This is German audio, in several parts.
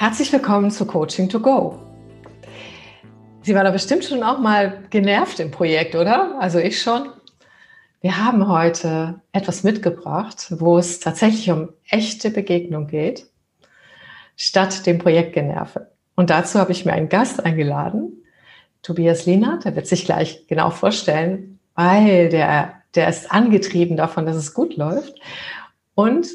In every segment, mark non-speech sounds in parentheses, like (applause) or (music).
Herzlich willkommen zu Coaching to Go. Sie waren da bestimmt schon auch mal genervt im Projekt, oder? Also ich schon. Wir haben heute etwas mitgebracht, wo es tatsächlich um echte Begegnung geht, statt dem Projektgenerve. Und dazu habe ich mir einen Gast eingeladen, Tobias Lienert, der wird sich gleich genau vorstellen, weil der, der ist angetrieben davon, dass es gut läuft. Und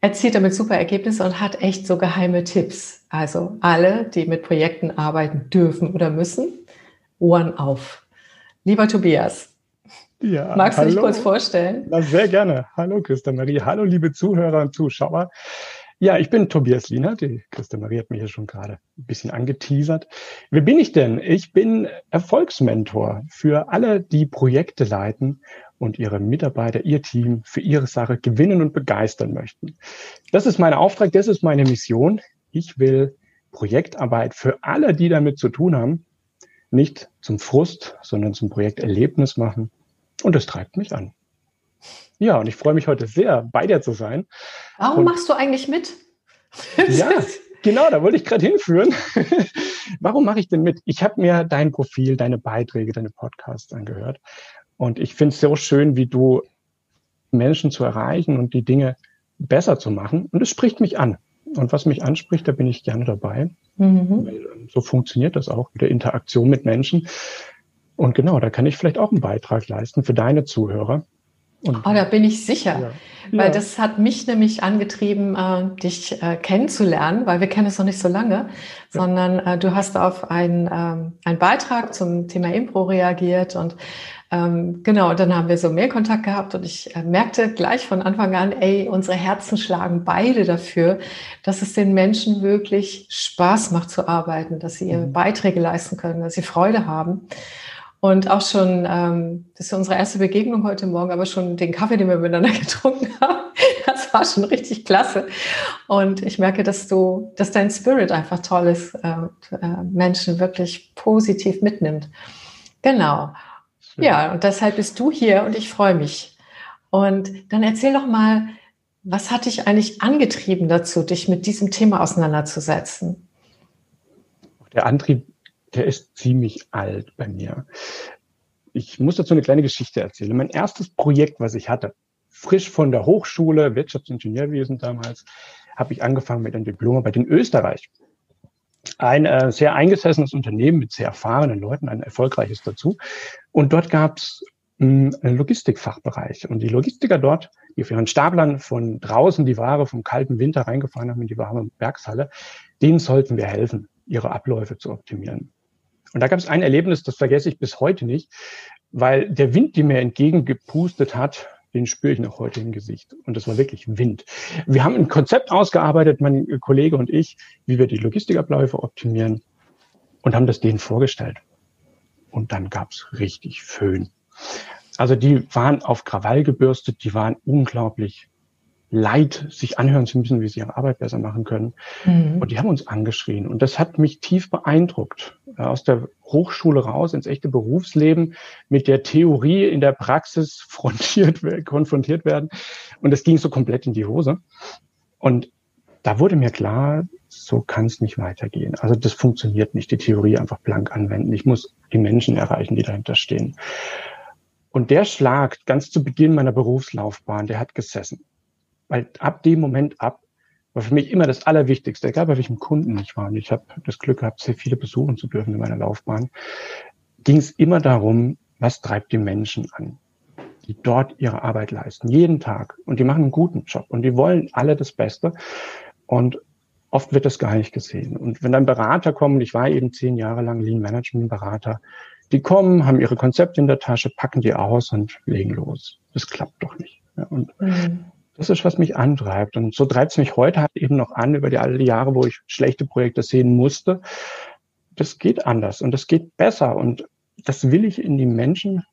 erzielt damit super Ergebnisse und hat echt so geheime Tipps. Also alle, die mit Projekten arbeiten dürfen oder müssen, Ohren auf. Lieber Tobias, ja, magst du hallo. dich kurz vorstellen? Na, sehr gerne. Hallo Christa Marie, hallo liebe Zuhörer und Zuschauer. Ja, ich bin Tobias Liener. Die Christa Marie hat mich ja schon gerade ein bisschen angeteasert. Wer bin ich denn? Ich bin Erfolgsmentor für alle, die Projekte leiten und ihre Mitarbeiter, ihr Team für ihre Sache gewinnen und begeistern möchten. Das ist mein Auftrag, das ist meine Mission. Ich will Projektarbeit für alle, die damit zu tun haben, nicht zum Frust, sondern zum Projekterlebnis machen. Und das treibt mich an. Ja, und ich freue mich heute sehr, bei dir zu sein. Warum und machst du eigentlich mit? (laughs) ja, genau, da wollte ich gerade hinführen. (laughs) Warum mache ich denn mit? Ich habe mir dein Profil, deine Beiträge, deine Podcasts angehört und ich finde es so schön, wie du Menschen zu erreichen und die Dinge besser zu machen. Und es spricht mich an. Und was mich anspricht, da bin ich gerne dabei. Mhm. Ähm, so funktioniert das auch mit der Interaktion mit Menschen. Und genau, da kann ich vielleicht auch einen Beitrag leisten für deine Zuhörer. Und, oh, da bin ich sicher. Ja. Weil ja. das hat mich nämlich angetrieben, äh, dich äh, kennenzulernen, weil wir kennen es noch nicht so lange, ja. sondern äh, du hast auf einen, ähm, einen Beitrag zum Thema Impro reagiert und ähm, genau, dann haben wir so mehr Kontakt gehabt und ich äh, merkte gleich von Anfang an, ey, unsere Herzen schlagen beide dafür, dass es den Menschen wirklich Spaß macht zu arbeiten, dass sie ihre mhm. Beiträge leisten können, dass sie Freude haben. Und auch schon, ähm, das ist unsere erste Begegnung heute Morgen, aber schon den Kaffee, den wir miteinander (laughs) getrunken haben, das war schon richtig klasse. Und ich merke, dass du, dass dein Spirit einfach toll ist, äh, äh, Menschen wirklich positiv mitnimmt. Genau. Ja, und deshalb bist du hier und ich freue mich. Und dann erzähl doch mal, was hat dich eigentlich angetrieben dazu, dich mit diesem Thema auseinanderzusetzen? Der Antrieb, der ist ziemlich alt bei mir. Ich muss dazu eine kleine Geschichte erzählen. Mein erstes Projekt, was ich hatte, frisch von der Hochschule, Wirtschaftsingenieurwesen damals, habe ich angefangen mit einem Diplomarbeit in Österreich ein äh, sehr eingesessenes Unternehmen mit sehr erfahrenen Leuten, ein erfolgreiches dazu. Und dort gab es einen Logistikfachbereich. Und die Logistiker dort, die auf ihren Staplern von draußen die Ware vom kalten Winter reingefahren haben in die warme Werkshalle, denen sollten wir helfen, ihre Abläufe zu optimieren. Und da gab es ein Erlebnis, das vergesse ich bis heute nicht, weil der Wind, die mir entgegengepustet hat, den spüre ich noch heute im Gesicht. Und das war wirklich Wind. Wir haben ein Konzept ausgearbeitet, mein Kollege und ich, wie wir die Logistikabläufe optimieren und haben das denen vorgestellt. Und dann gab's richtig Föhn. Also die waren auf Krawall gebürstet, die waren unglaublich leid, sich anhören zu müssen, wie sie ihre Arbeit besser machen können. Mhm. Und die haben uns angeschrien. Und das hat mich tief beeindruckt. Aus der Hochschule raus ins echte Berufsleben mit der Theorie in der Praxis (laughs) frontiert, konfrontiert werden. Und das ging so komplett in die Hose. Und da wurde mir klar, so kann es nicht weitergehen. Also das funktioniert nicht, die Theorie einfach blank anwenden. Ich muss die Menschen erreichen, die dahinter stehen. Und der Schlag ganz zu Beginn meiner Berufslaufbahn, der hat gesessen. Weil ab dem Moment ab war für mich immer das Allerwichtigste, egal bei welchem Kunden ich war. Und ich habe das Glück gehabt, sehr viele besuchen zu dürfen in meiner Laufbahn. Ging es immer darum, was treibt die Menschen an, die dort ihre Arbeit leisten, jeden Tag. Und die machen einen guten Job und die wollen alle das Beste. Und oft wird das gar nicht gesehen. Und wenn dann Berater kommen, ich war eben zehn Jahre lang Lean Management Berater, die kommen, haben ihre Konzepte in der Tasche, packen die aus und legen los. Das klappt doch nicht. Und mhm. Das ist, was mich antreibt. Und so treibt es mich heute halt eben noch an, über die alle Jahre, wo ich schlechte Projekte sehen musste. Das geht anders und das geht besser. Und das will ich in die Menschen,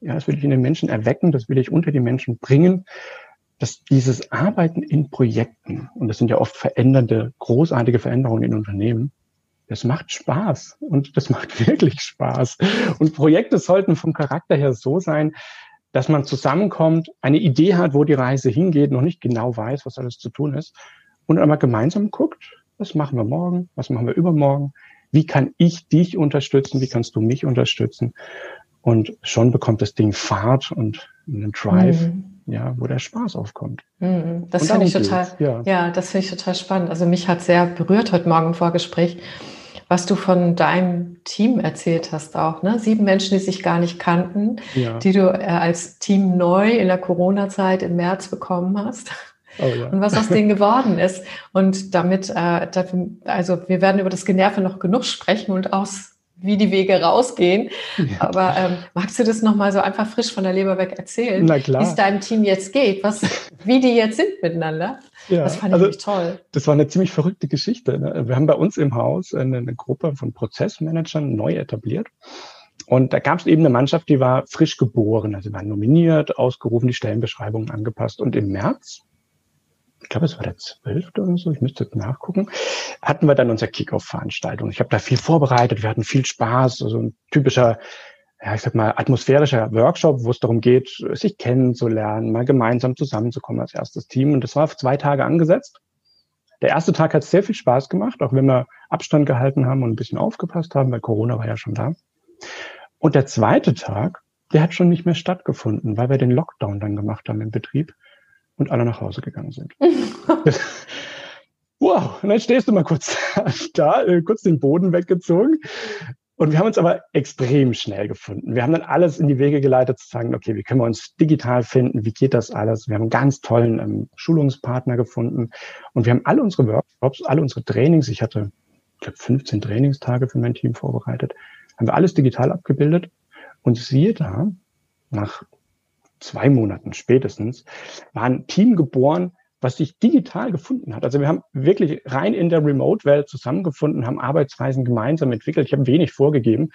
ja, das will ich in den Menschen erwecken, das will ich unter die Menschen bringen, dass dieses Arbeiten in Projekten, und das sind ja oft verändernde, großartige Veränderungen in Unternehmen, das macht Spaß und das macht (laughs) wirklich Spaß. Und Projekte sollten vom Charakter her so sein, dass man zusammenkommt, eine Idee hat, wo die Reise hingeht, noch nicht genau weiß, was alles zu tun ist, und einmal gemeinsam guckt, was machen wir morgen, was machen wir übermorgen, wie kann ich dich unterstützen, wie kannst du mich unterstützen. Und schon bekommt das Ding Fahrt und einen Drive, mhm. Ja, wo der Spaß aufkommt. Mhm. Das finde ich total, ja. ja, das finde ich total spannend. Also mich hat sehr berührt heute Morgen im Vorgespräch, was du von deinem Team erzählt hast auch, ne? Sieben Menschen, die sich gar nicht kannten, ja. die du äh, als Team neu in der Corona-Zeit im März bekommen hast. Oh, ja. Und was aus denen geworden ist. Und damit, äh, also wir werden über das Generve noch genug sprechen und aus wie die Wege rausgehen. Ja. Aber ähm, magst du das nochmal so einfach frisch von der Leber weg erzählen? Na klar. Wie es deinem Team jetzt geht, was, wie die jetzt sind miteinander? Ja, das fand ich also, toll. Das war eine ziemlich verrückte Geschichte. Ne? Wir haben bei uns im Haus eine, eine Gruppe von Prozessmanagern neu etabliert. Und da gab es eben eine Mannschaft, die war frisch geboren. Also sie waren nominiert, ausgerufen, die Stellenbeschreibungen angepasst. Und im März glaube, es war der 12. oder so, ich müsste nachgucken, hatten wir dann unsere Kickoff-Veranstaltung. Ich habe da viel vorbereitet, wir hatten viel Spaß, also ein typischer, ja, ich sag mal, atmosphärischer Workshop, wo es darum geht, sich kennenzulernen, mal gemeinsam zusammenzukommen als erstes Team. Und das war auf zwei Tage angesetzt. Der erste Tag hat sehr viel Spaß gemacht, auch wenn wir Abstand gehalten haben und ein bisschen aufgepasst haben, weil Corona war ja schon da. Und der zweite Tag, der hat schon nicht mehr stattgefunden, weil wir den Lockdown dann gemacht haben im Betrieb und alle nach Hause gegangen sind. (laughs) wow, und dann stehst du mal kurz (laughs) da, äh, kurz den Boden weggezogen. Und wir haben uns aber extrem schnell gefunden. Wir haben dann alles in die Wege geleitet zu sagen, okay, wie können wir uns digital finden? Wie geht das alles? Wir haben einen ganz tollen ähm, Schulungspartner gefunden. Und wir haben alle unsere Workshops, alle unsere Trainings, ich hatte, ich glaube, 15 Trainingstage für mein Team vorbereitet, haben wir alles digital abgebildet. Und siehe da, nach zwei Monaten spätestens, war ein Team geboren, was sich digital gefunden hat. Also wir haben wirklich rein in der Remote-Welt zusammengefunden, haben Arbeitsweisen gemeinsam entwickelt. Ich habe wenig vorgegeben.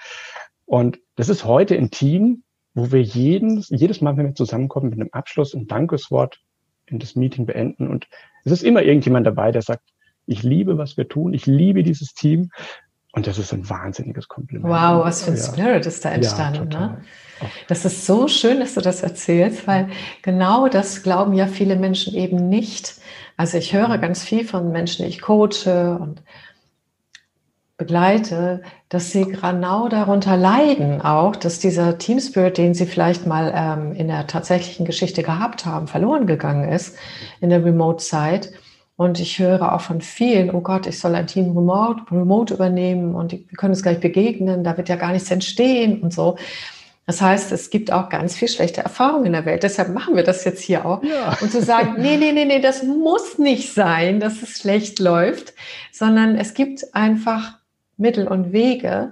Und das ist heute ein Team, wo wir jeden, jedes Mal, wenn wir zusammenkommen, mit einem Abschluss und Dankeswort in das Meeting beenden. Und es ist immer irgendjemand dabei, der sagt, ich liebe, was wir tun, ich liebe dieses Team. Und das ist ein wahnsinniges Kompliment. Wow, was für ein ja. Spirit ist da entstanden. Ja, ne? Das ist so schön, dass du das erzählst, weil genau das glauben ja viele Menschen eben nicht. Also ich höre ganz viel von Menschen, die ich coache und begleite, dass sie genau darunter leiden auch, dass dieser Team Spirit, den sie vielleicht mal ähm, in der tatsächlichen Geschichte gehabt haben, verloren gegangen ist in der Remote-Zeit und ich höre auch von vielen, oh Gott, ich soll ein Team remote, remote übernehmen und wir können uns gleich begegnen, da wird ja gar nichts entstehen und so. Das heißt, es gibt auch ganz viel schlechte Erfahrungen in der Welt. Deshalb machen wir das jetzt hier auch. Ja. Und zu sagen, nee, nee, nee, nee, das muss nicht sein, dass es schlecht läuft, sondern es gibt einfach Mittel und Wege,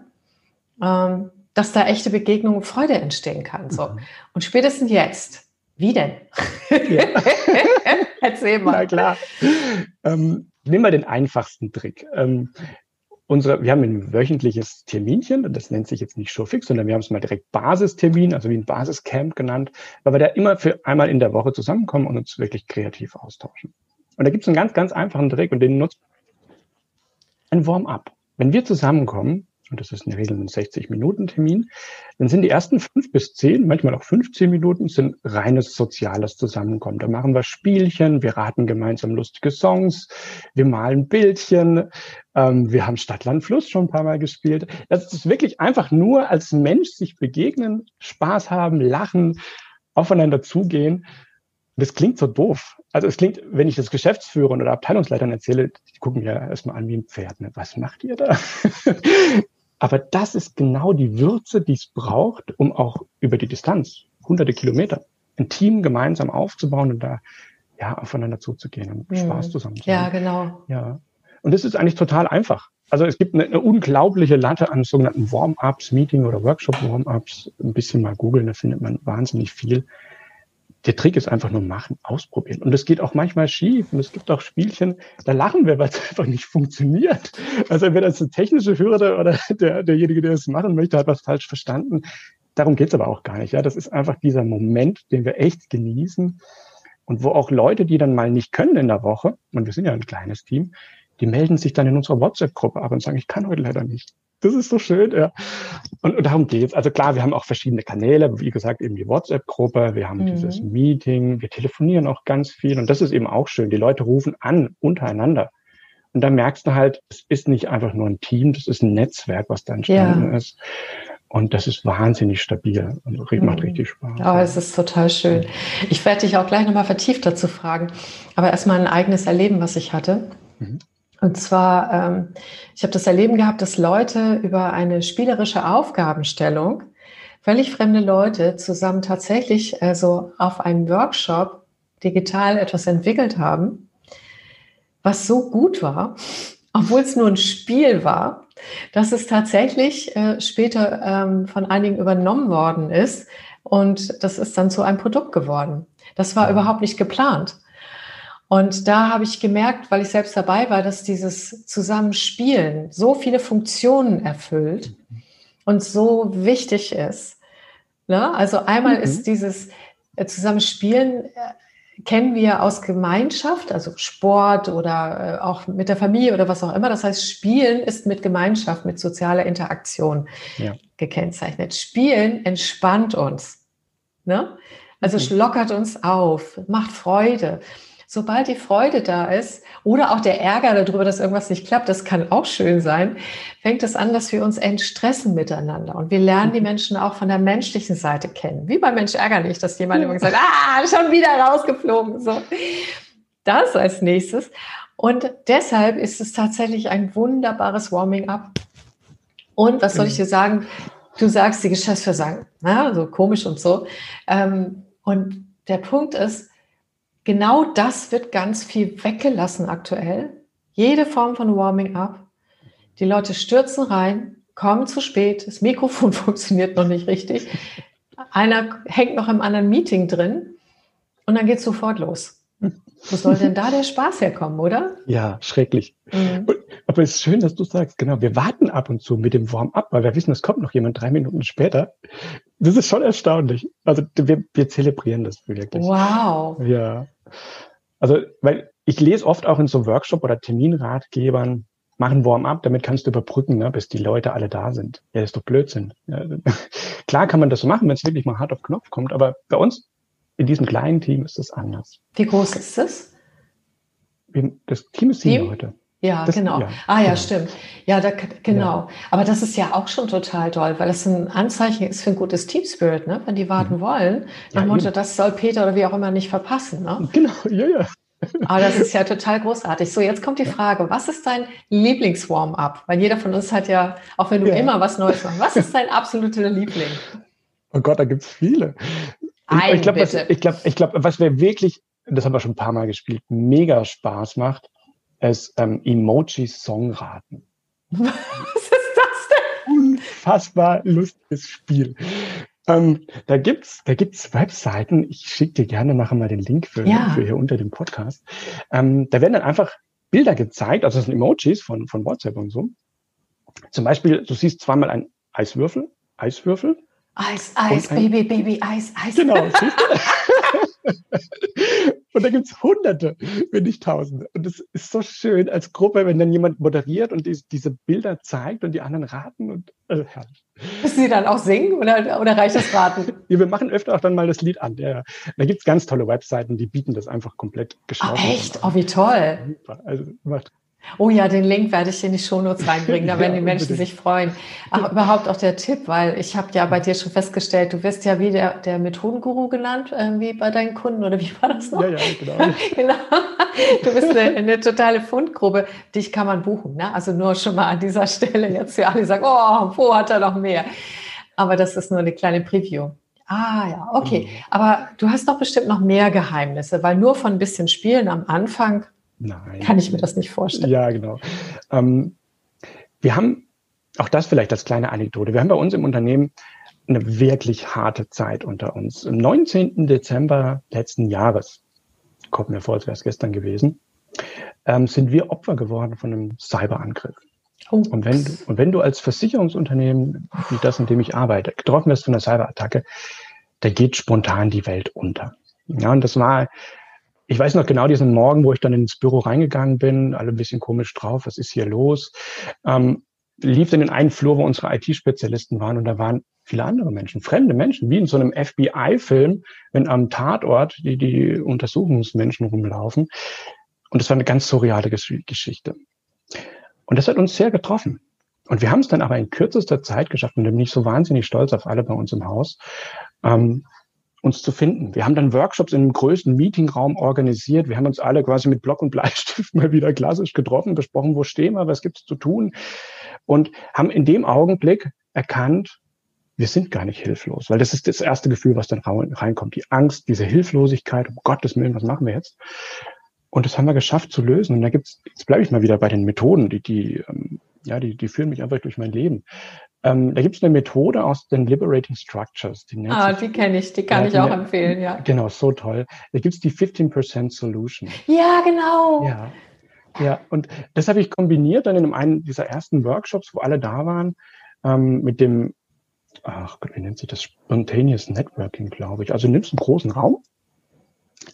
ähm, dass da echte Begegnung und Freude entstehen kann. So. Mhm. Und spätestens jetzt, wie denn? Ja. (laughs) Erzähl mal. Na klar. Ähm, nimm mal den einfachsten Trick. Ähm, unsere, wir haben ein wöchentliches Terminchen, das nennt sich jetzt nicht Showfix, sondern wir haben es mal direkt Basistermin, also wie ein Basiscamp genannt, weil wir da immer für einmal in der Woche zusammenkommen und uns wirklich kreativ austauschen. Und da gibt es einen ganz, ganz einfachen Trick und den nutzt ein Warm-up. Wenn wir zusammenkommen, und das ist in der Regel ein 60-Minuten-Termin, dann sind die ersten fünf bis zehn, manchmal auch 15 Minuten, sind reines soziales Zusammenkommen. Da machen wir Spielchen, wir raten gemeinsam lustige Songs, wir malen Bildchen, ähm, wir haben Stadtland Fluss schon ein paar Mal gespielt. Das ist wirklich einfach nur als Mensch sich begegnen, Spaß haben, lachen, aufeinander zugehen. Das klingt so doof. Also es klingt, wenn ich das Geschäftsführern oder Abteilungsleitern erzähle, die gucken mir erstmal an wie ein Pferd. Ne? Was macht ihr da? Aber das ist genau die Würze, die es braucht, um auch über die Distanz, hunderte Kilometer, ein Team gemeinsam aufzubauen und da ja aufeinander zuzugehen und mhm. Spaß zusammen zu haben. Ja, genau. Ja. Und das ist eigentlich total einfach. Also es gibt eine, eine unglaubliche Latte an sogenannten Warm-ups, Meeting- oder Workshop-Warm-ups. Ein bisschen mal googeln, da findet man wahnsinnig viel der Trick ist einfach nur machen, ausprobieren. Und es geht auch manchmal schief. Und es gibt auch Spielchen, da lachen wir, weil es (laughs) einfach nicht funktioniert. Also entweder ist eine technische Hürde oder (laughs) der, derjenige, der es machen möchte, hat was falsch verstanden. Darum geht's aber auch gar nicht. Ja, das ist einfach dieser Moment, den wir echt genießen. Und wo auch Leute, die dann mal nicht können in der Woche, und wir sind ja ein kleines Team, die melden sich dann in unserer WhatsApp-Gruppe ab und sagen, ich kann heute leider nicht. Das ist so schön, ja. Und, und darum geht's. Also klar, wir haben auch verschiedene Kanäle, wie gesagt, eben die WhatsApp-Gruppe, wir haben mhm. dieses Meeting, wir telefonieren auch ganz viel und das ist eben auch schön. Die Leute rufen an untereinander Und da merkst du halt, es ist nicht einfach nur ein Team, das ist ein Netzwerk, was da entstanden ja. ist. Und das ist wahnsinnig stabil und macht mhm. richtig Spaß. Oh, es ist total schön. Ich werde dich auch gleich nochmal vertieft dazu fragen. Aber erstmal ein eigenes Erleben, was ich hatte. Mhm. Und zwar, ähm, ich habe das Erleben gehabt, dass Leute über eine spielerische Aufgabenstellung, völlig fremde Leute, zusammen tatsächlich also auf einem Workshop digital etwas entwickelt haben, was so gut war, (laughs) obwohl es nur ein Spiel war, dass es tatsächlich äh, später ähm, von einigen übernommen worden ist und das ist dann zu einem Produkt geworden. Das war überhaupt nicht geplant. Und da habe ich gemerkt, weil ich selbst dabei war, dass dieses Zusammenspielen so viele Funktionen erfüllt und so wichtig ist. Ne? Also einmal mhm. ist dieses äh, Zusammenspielen äh, kennen wir aus Gemeinschaft, also Sport oder äh, auch mit der Familie oder was auch immer. Das heißt, Spielen ist mit Gemeinschaft, mit sozialer Interaktion ja. gekennzeichnet. Spielen entspannt uns. Ne? Also mhm. lockert uns auf, macht Freude sobald die Freude da ist oder auch der Ärger darüber, dass irgendwas nicht klappt, das kann auch schön sein, fängt es an, dass wir uns entstressen miteinander. Und wir lernen die mhm. Menschen auch von der menschlichen Seite kennen. Wie bei Mensch ärgerlich, dass jemand immer sagt, ah, schon wieder rausgeflogen. So. Das als nächstes. Und deshalb ist es tatsächlich ein wunderbares Warming-up. Und was soll ich dir sagen? Du sagst, die Geschäftsführer sagen, na, so komisch und so. Ähm, und der Punkt ist, genau das wird ganz viel weggelassen aktuell. Jede Form von Warming up. Die Leute stürzen rein, kommen zu spät, das Mikrofon (laughs) funktioniert noch nicht richtig. Einer hängt noch im anderen Meeting drin und dann geht es sofort los. Wo soll denn da der Spaß herkommen, oder? Ja, schrecklich. Mhm. Aber es ist schön, dass du sagst, genau, wir warten ab und zu mit dem Warm-up, weil wir wissen, es kommt noch jemand drei Minuten später. Das ist schon erstaunlich. Also wir, wir zelebrieren das wirklich. Wow. Ja. Also, weil ich lese oft auch in so Workshop- oder Terminratgebern, machen Warm-up, damit kannst du überbrücken, ne, bis die Leute alle da sind. Ja, das ist doch Blödsinn. Ja, (laughs) klar kann man das so machen, wenn es wirklich mal hart auf Knopf kommt, aber bei uns in diesem kleinen Team ist das anders. Wie groß ist das? Das Team ist sieben Leute. Ja, das, genau. Ja, ah ja, genau. stimmt. Ja, da, genau. Ja. Aber das ist ja auch schon total toll, weil das ein Anzeichen ist für ein gutes Team Spirit, ne? Wenn die warten mhm. wollen, nach ja, Motto, das soll Peter oder wie auch immer nicht verpassen. Ne? Genau, (laughs) ja, ja. Aber das ist ja total großartig. So, jetzt kommt die Frage, was ist dein Lieblings-Warm-up? Weil jeder von uns hat ja, auch wenn du immer was Neues machst, was ist dein absoluter Liebling? Oh Gott, da gibt's viele. Ein, ich glaube, was, ich glaube, ich glaube, was wir wirklich, das haben wir schon ein paar Mal gespielt, mega Spaß macht, ist ähm, Emoji-Songraten. Was ist das denn? Unfassbar lustiges Spiel. Ähm, da gibt's, da gibt's Webseiten. Ich schicke dir gerne nachher mal den Link für, ja. für hier unter dem Podcast. Ähm, da werden dann einfach Bilder gezeigt, also das sind Emojis von, von WhatsApp und so. Zum Beispiel, du siehst zweimal ein Eiswürfel, Eiswürfel. Eis, Eis, Baby, Baby, Eis, Eis. Genau, (laughs) siehst du? Und da gibt's Hunderte, wenn nicht Tausende. Und es ist so schön als Gruppe, wenn dann jemand moderiert und die, diese Bilder zeigt und die anderen raten und also herrlich. Müssen Sie dann auch singen oder, oder reicht das Raten? (laughs) ja, wir machen öfter auch dann mal das Lied an. Ja, da gibt's ganz tolle Webseiten, die bieten das einfach komplett geschlossen. Oh, echt? Oh, wie toll. Also macht Oh ja, den Link werde ich in die Shownotes reinbringen, da (laughs) werden die Menschen unbedingt. sich freuen. Ach, überhaupt auch der Tipp, weil ich habe ja bei dir schon festgestellt, du wirst ja wie der, der Methodenguru genannt, irgendwie bei deinen Kunden, oder wie war das noch? Ja, ja, genau. (laughs) genau. Du bist eine, eine, totale Fundgrube. Dich kann man buchen, ne? Also nur schon mal an dieser Stelle jetzt für alle, die sagen, oh, wo hat er noch mehr? Aber das ist nur eine kleine Preview. Ah ja, okay. Mhm. Aber du hast doch bestimmt noch mehr Geheimnisse, weil nur von ein bisschen Spielen am Anfang Nein. Kann ich mir das nicht vorstellen. Ja, genau. Ähm, wir haben, auch das vielleicht als kleine Anekdote, wir haben bei uns im Unternehmen eine wirklich harte Zeit unter uns. Am 19. Dezember letzten Jahres, kommt mir vor, als wäre es gestern gewesen, ähm, sind wir Opfer geworden von einem Cyberangriff. Oh. Und, wenn du, und wenn du als Versicherungsunternehmen, wie das, in dem ich arbeite, getroffen wirst von einer Cyberattacke, da geht spontan die Welt unter. Ja, und das war ich weiß noch genau diesen Morgen, wo ich dann ins Büro reingegangen bin, alle ein bisschen komisch drauf, was ist hier los? Ähm, lief in den einen Flur, wo unsere IT-Spezialisten waren und da waren viele andere Menschen, fremde Menschen, wie in so einem FBI-Film, wenn am Tatort die, die Untersuchungsmenschen rumlaufen. Und das war eine ganz surreale Geschichte. Und das hat uns sehr getroffen. Und wir haben es dann aber in kürzester Zeit geschafft, und da bin ich so wahnsinnig stolz auf alle bei uns im Haus, ähm, uns zu finden. Wir haben dann Workshops in einem größten Meetingraum organisiert. Wir haben uns alle quasi mit Block und Bleistift (laughs) mal wieder klassisch getroffen, besprochen, wo stehen wir, was gibt's zu tun und haben in dem Augenblick erkannt, wir sind gar nicht hilflos, weil das ist das erste Gefühl, was dann reinkommt. Die Angst, diese Hilflosigkeit, um Gottes Willen, was machen wir jetzt? Und das haben wir geschafft zu lösen. Und da gibt's, jetzt bleibe ich mal wieder bei den Methoden, die, die, ähm, ja, die, die führen mich einfach durch mein Leben. Ähm, da gibt es eine Methode aus den Liberating Structures. Die ah, die kenne ich, die kann ja, ich auch empfehlen, ja. Genau, so toll. Da gibt es die 15% Solution. Ja, genau. Ja. Ja, und das habe ich kombiniert dann in einem dieser ersten Workshops, wo alle da waren, ähm, mit dem, ach Gott, wie nennt sich das? Spontaneous Networking, glaube ich. Also du nimmst einen großen Raum,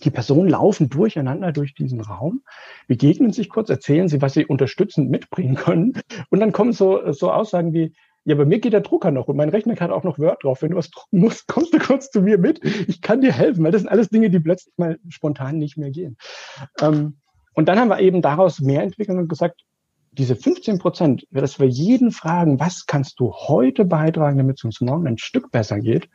die Personen laufen durcheinander durch diesen Raum, begegnen sich kurz, erzählen sie, was sie unterstützend mitbringen können. Und dann kommen so, so Aussagen wie, ja, bei mir geht der Drucker noch und mein Rechner hat auch noch Word drauf. Wenn du was drucken musst, (laughs) kommst du kurz zu mir mit. Ich kann dir helfen, weil das sind alles Dinge, die plötzlich mal spontan nicht mehr gehen. Ähm, und dann haben wir eben daraus mehr entwickelt und gesagt, diese 15 Prozent, dass wir jeden fragen, was kannst du heute beitragen, damit es uns morgen ein Stück besser geht,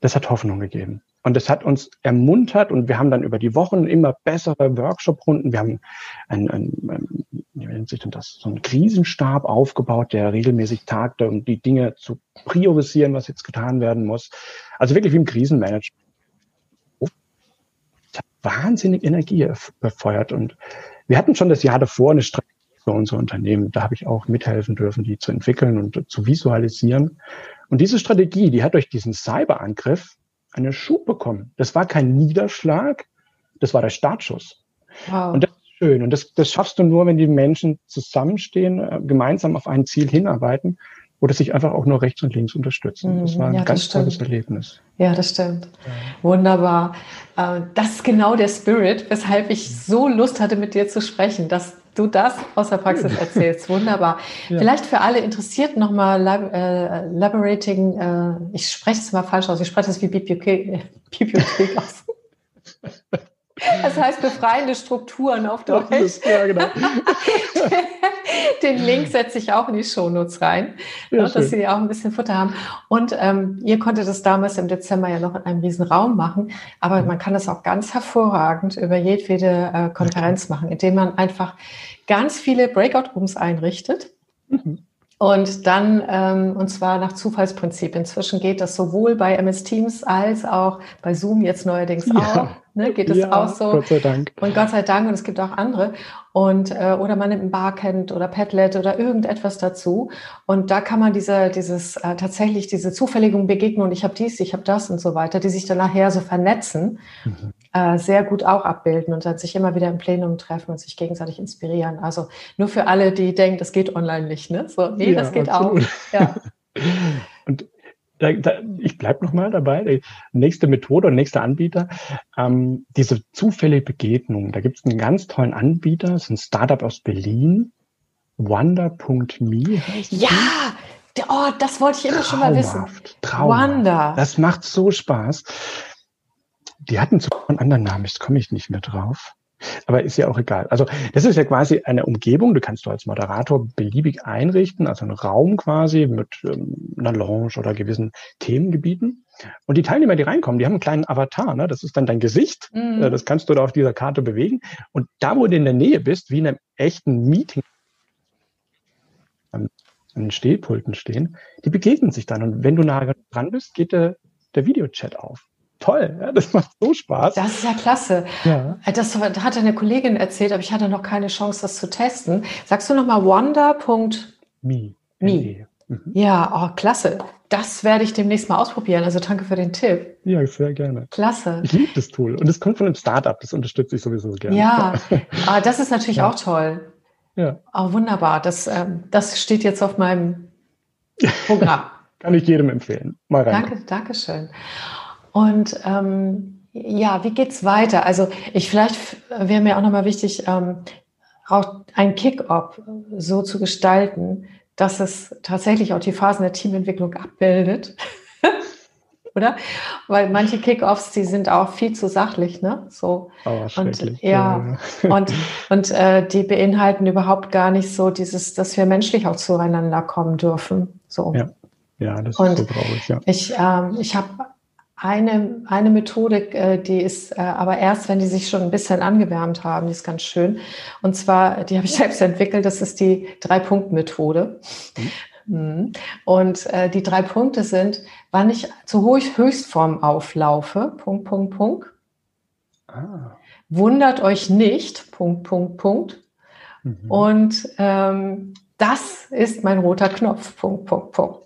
das hat Hoffnung gegeben. Und das hat uns ermuntert und wir haben dann über die Wochen immer bessere Workshop-Runden. Wir haben ein, ein, ein, wie nennt sich denn das, so einen Krisenstab aufgebaut, der regelmäßig tagte, um die Dinge zu priorisieren, was jetzt getan werden muss. Also wirklich wie im Krisenmanagement. Das hat wahnsinnig Energie befeuert und wir hatten schon das Jahr davor eine Strategie für unser Unternehmen. Da habe ich auch mithelfen dürfen, die zu entwickeln und zu visualisieren. Und diese Strategie, die hat durch diesen Cyberangriff einen Schub bekommen. Das war kein Niederschlag, das war der Startschuss. Wow. Und das ist schön. Und das, das schaffst du nur, wenn die Menschen zusammenstehen, äh, gemeinsam auf ein Ziel hinarbeiten oder sich einfach auch nur rechts und links unterstützen. Das war ein ja, ganz tolles Erlebnis. Ja, das stimmt. Ja. Wunderbar. Äh, das ist genau der Spirit, weshalb ich so Lust hatte, mit dir zu sprechen, dass du das aus der Praxis (laughs) erzählst. Wunderbar. Ja. Vielleicht für alle Interessierten nochmal äh, Liberating, äh, ich spreche es mal falsch aus, ich spreche es wie Bibliothek, Bibliothek aus. (laughs) Das heißt befreiende Strukturen auf Deutsch. Ja, genau. (laughs) Den Link setze ich auch in die Shownotes rein, ja, dass Sie auch ein bisschen Futter haben. Und ähm, ihr konntet das damals im Dezember ja noch in einem riesen Raum machen, aber man kann das auch ganz hervorragend über jedwede äh, Konferenz machen, indem man einfach ganz viele Breakout-Rooms einrichtet. Mhm. Und dann, ähm, und zwar nach Zufallsprinzip. Inzwischen geht das sowohl bei MS Teams als auch bei Zoom jetzt neuerdings ja. auch. Ne, geht es ja, auch so. Gott sei Dank. Und Gott sei Dank, und es gibt auch andere. Und, äh, oder man nimmt ein Barcamp oder Padlet oder irgendetwas dazu. Und da kann man diese, dieses, äh, tatsächlich diese zufälligen Begegnungen, ich habe dies, ich habe das und so weiter, die sich dann nachher so vernetzen, mhm. äh, sehr gut auch abbilden und dann sich immer wieder im Plenum treffen und sich gegenseitig inspirieren. Also nur für alle, die denken, das geht online nicht, ne? So, nee, ja, das geht absolut. auch. Ja. (laughs) da, da, ich bleibe nochmal dabei. Nächste Methode und nächster Anbieter, ähm, diese zufällige Begegnung. Da gibt es einen ganz tollen Anbieter, das ist ein Startup aus Berlin, wonder.me heißt Ja, die. oh, das wollte ich immer schon mal wissen. Traumhaft. Wonder. Das macht so Spaß. Die hatten so einen anderen Namen, jetzt komme ich nicht mehr drauf. Aber ist ja auch egal. Also das ist ja quasi eine Umgebung, du kannst du als Moderator beliebig einrichten, also einen Raum quasi mit ähm, einer Lounge oder gewissen Themengebieten. Und die Teilnehmer, die reinkommen, die haben einen kleinen Avatar, ne? das ist dann dein Gesicht, mhm. Äh, das kannst du da auf dieser Karte bewegen. Und da, wo du in der Nähe bist, wie in einem echten Meeting, an den Stehpulten stehen, die begegnen sich dann. Und wenn du nah dran bist, geht der, der Videochat auf toll. Ja, das macht so Spaß. Das ist ja klasse. Ja. Das hat eine Kollegin erzählt, aber ich hatte noch keine Chance, das zu testen. Sagst du nochmal wonder.me? Me. Mhm. Ja, oh, klasse. Das werde ich demnächst mal ausprobieren. Also danke für den Tipp. Ja, sehr gerne. Klasse. Ich liebe das Tool. Und es kommt von einem Startup. Das unterstütze ich sowieso gerne. Ja, (laughs) ah, das ist natürlich ja. auch toll. Ja. Oh, wunderbar. Das, ähm, das steht jetzt auf meinem Programm. (laughs) Kann ich jedem empfehlen. Mal rein. Danke, danke schön. Und ähm, ja, wie geht's weiter? Also ich vielleicht wäre mir auch nochmal wichtig, ähm, auch ein Kick-Off so zu gestalten, dass es tatsächlich auch die Phasen der Teamentwicklung abbildet. (laughs) oder? Weil manche Kickoffs, die sind auch viel zu sachlich, ne? So. Oh, und ja, (laughs) und, und äh, die beinhalten überhaupt gar nicht so dieses, dass wir menschlich auch zueinander kommen dürfen. So. Ja, ja das und ist so traurig, ja. Ich, ähm, ich habe eine, eine Methodik, äh, die ist äh, aber erst, wenn die sich schon ein bisschen angewärmt haben, die ist ganz schön. Und zwar, die habe ich (laughs) selbst entwickelt, das ist die Drei-Punkt-Methode. Mhm. Mhm. Und äh, die drei Punkte sind, wann ich zu Höchstform auflaufe, Punkt, Punkt, Punkt. Ah. Wundert euch nicht, Punkt, Punkt, Punkt. Mhm. Und ähm, das ist mein roter Knopf, Punkt, Punkt, Punkt.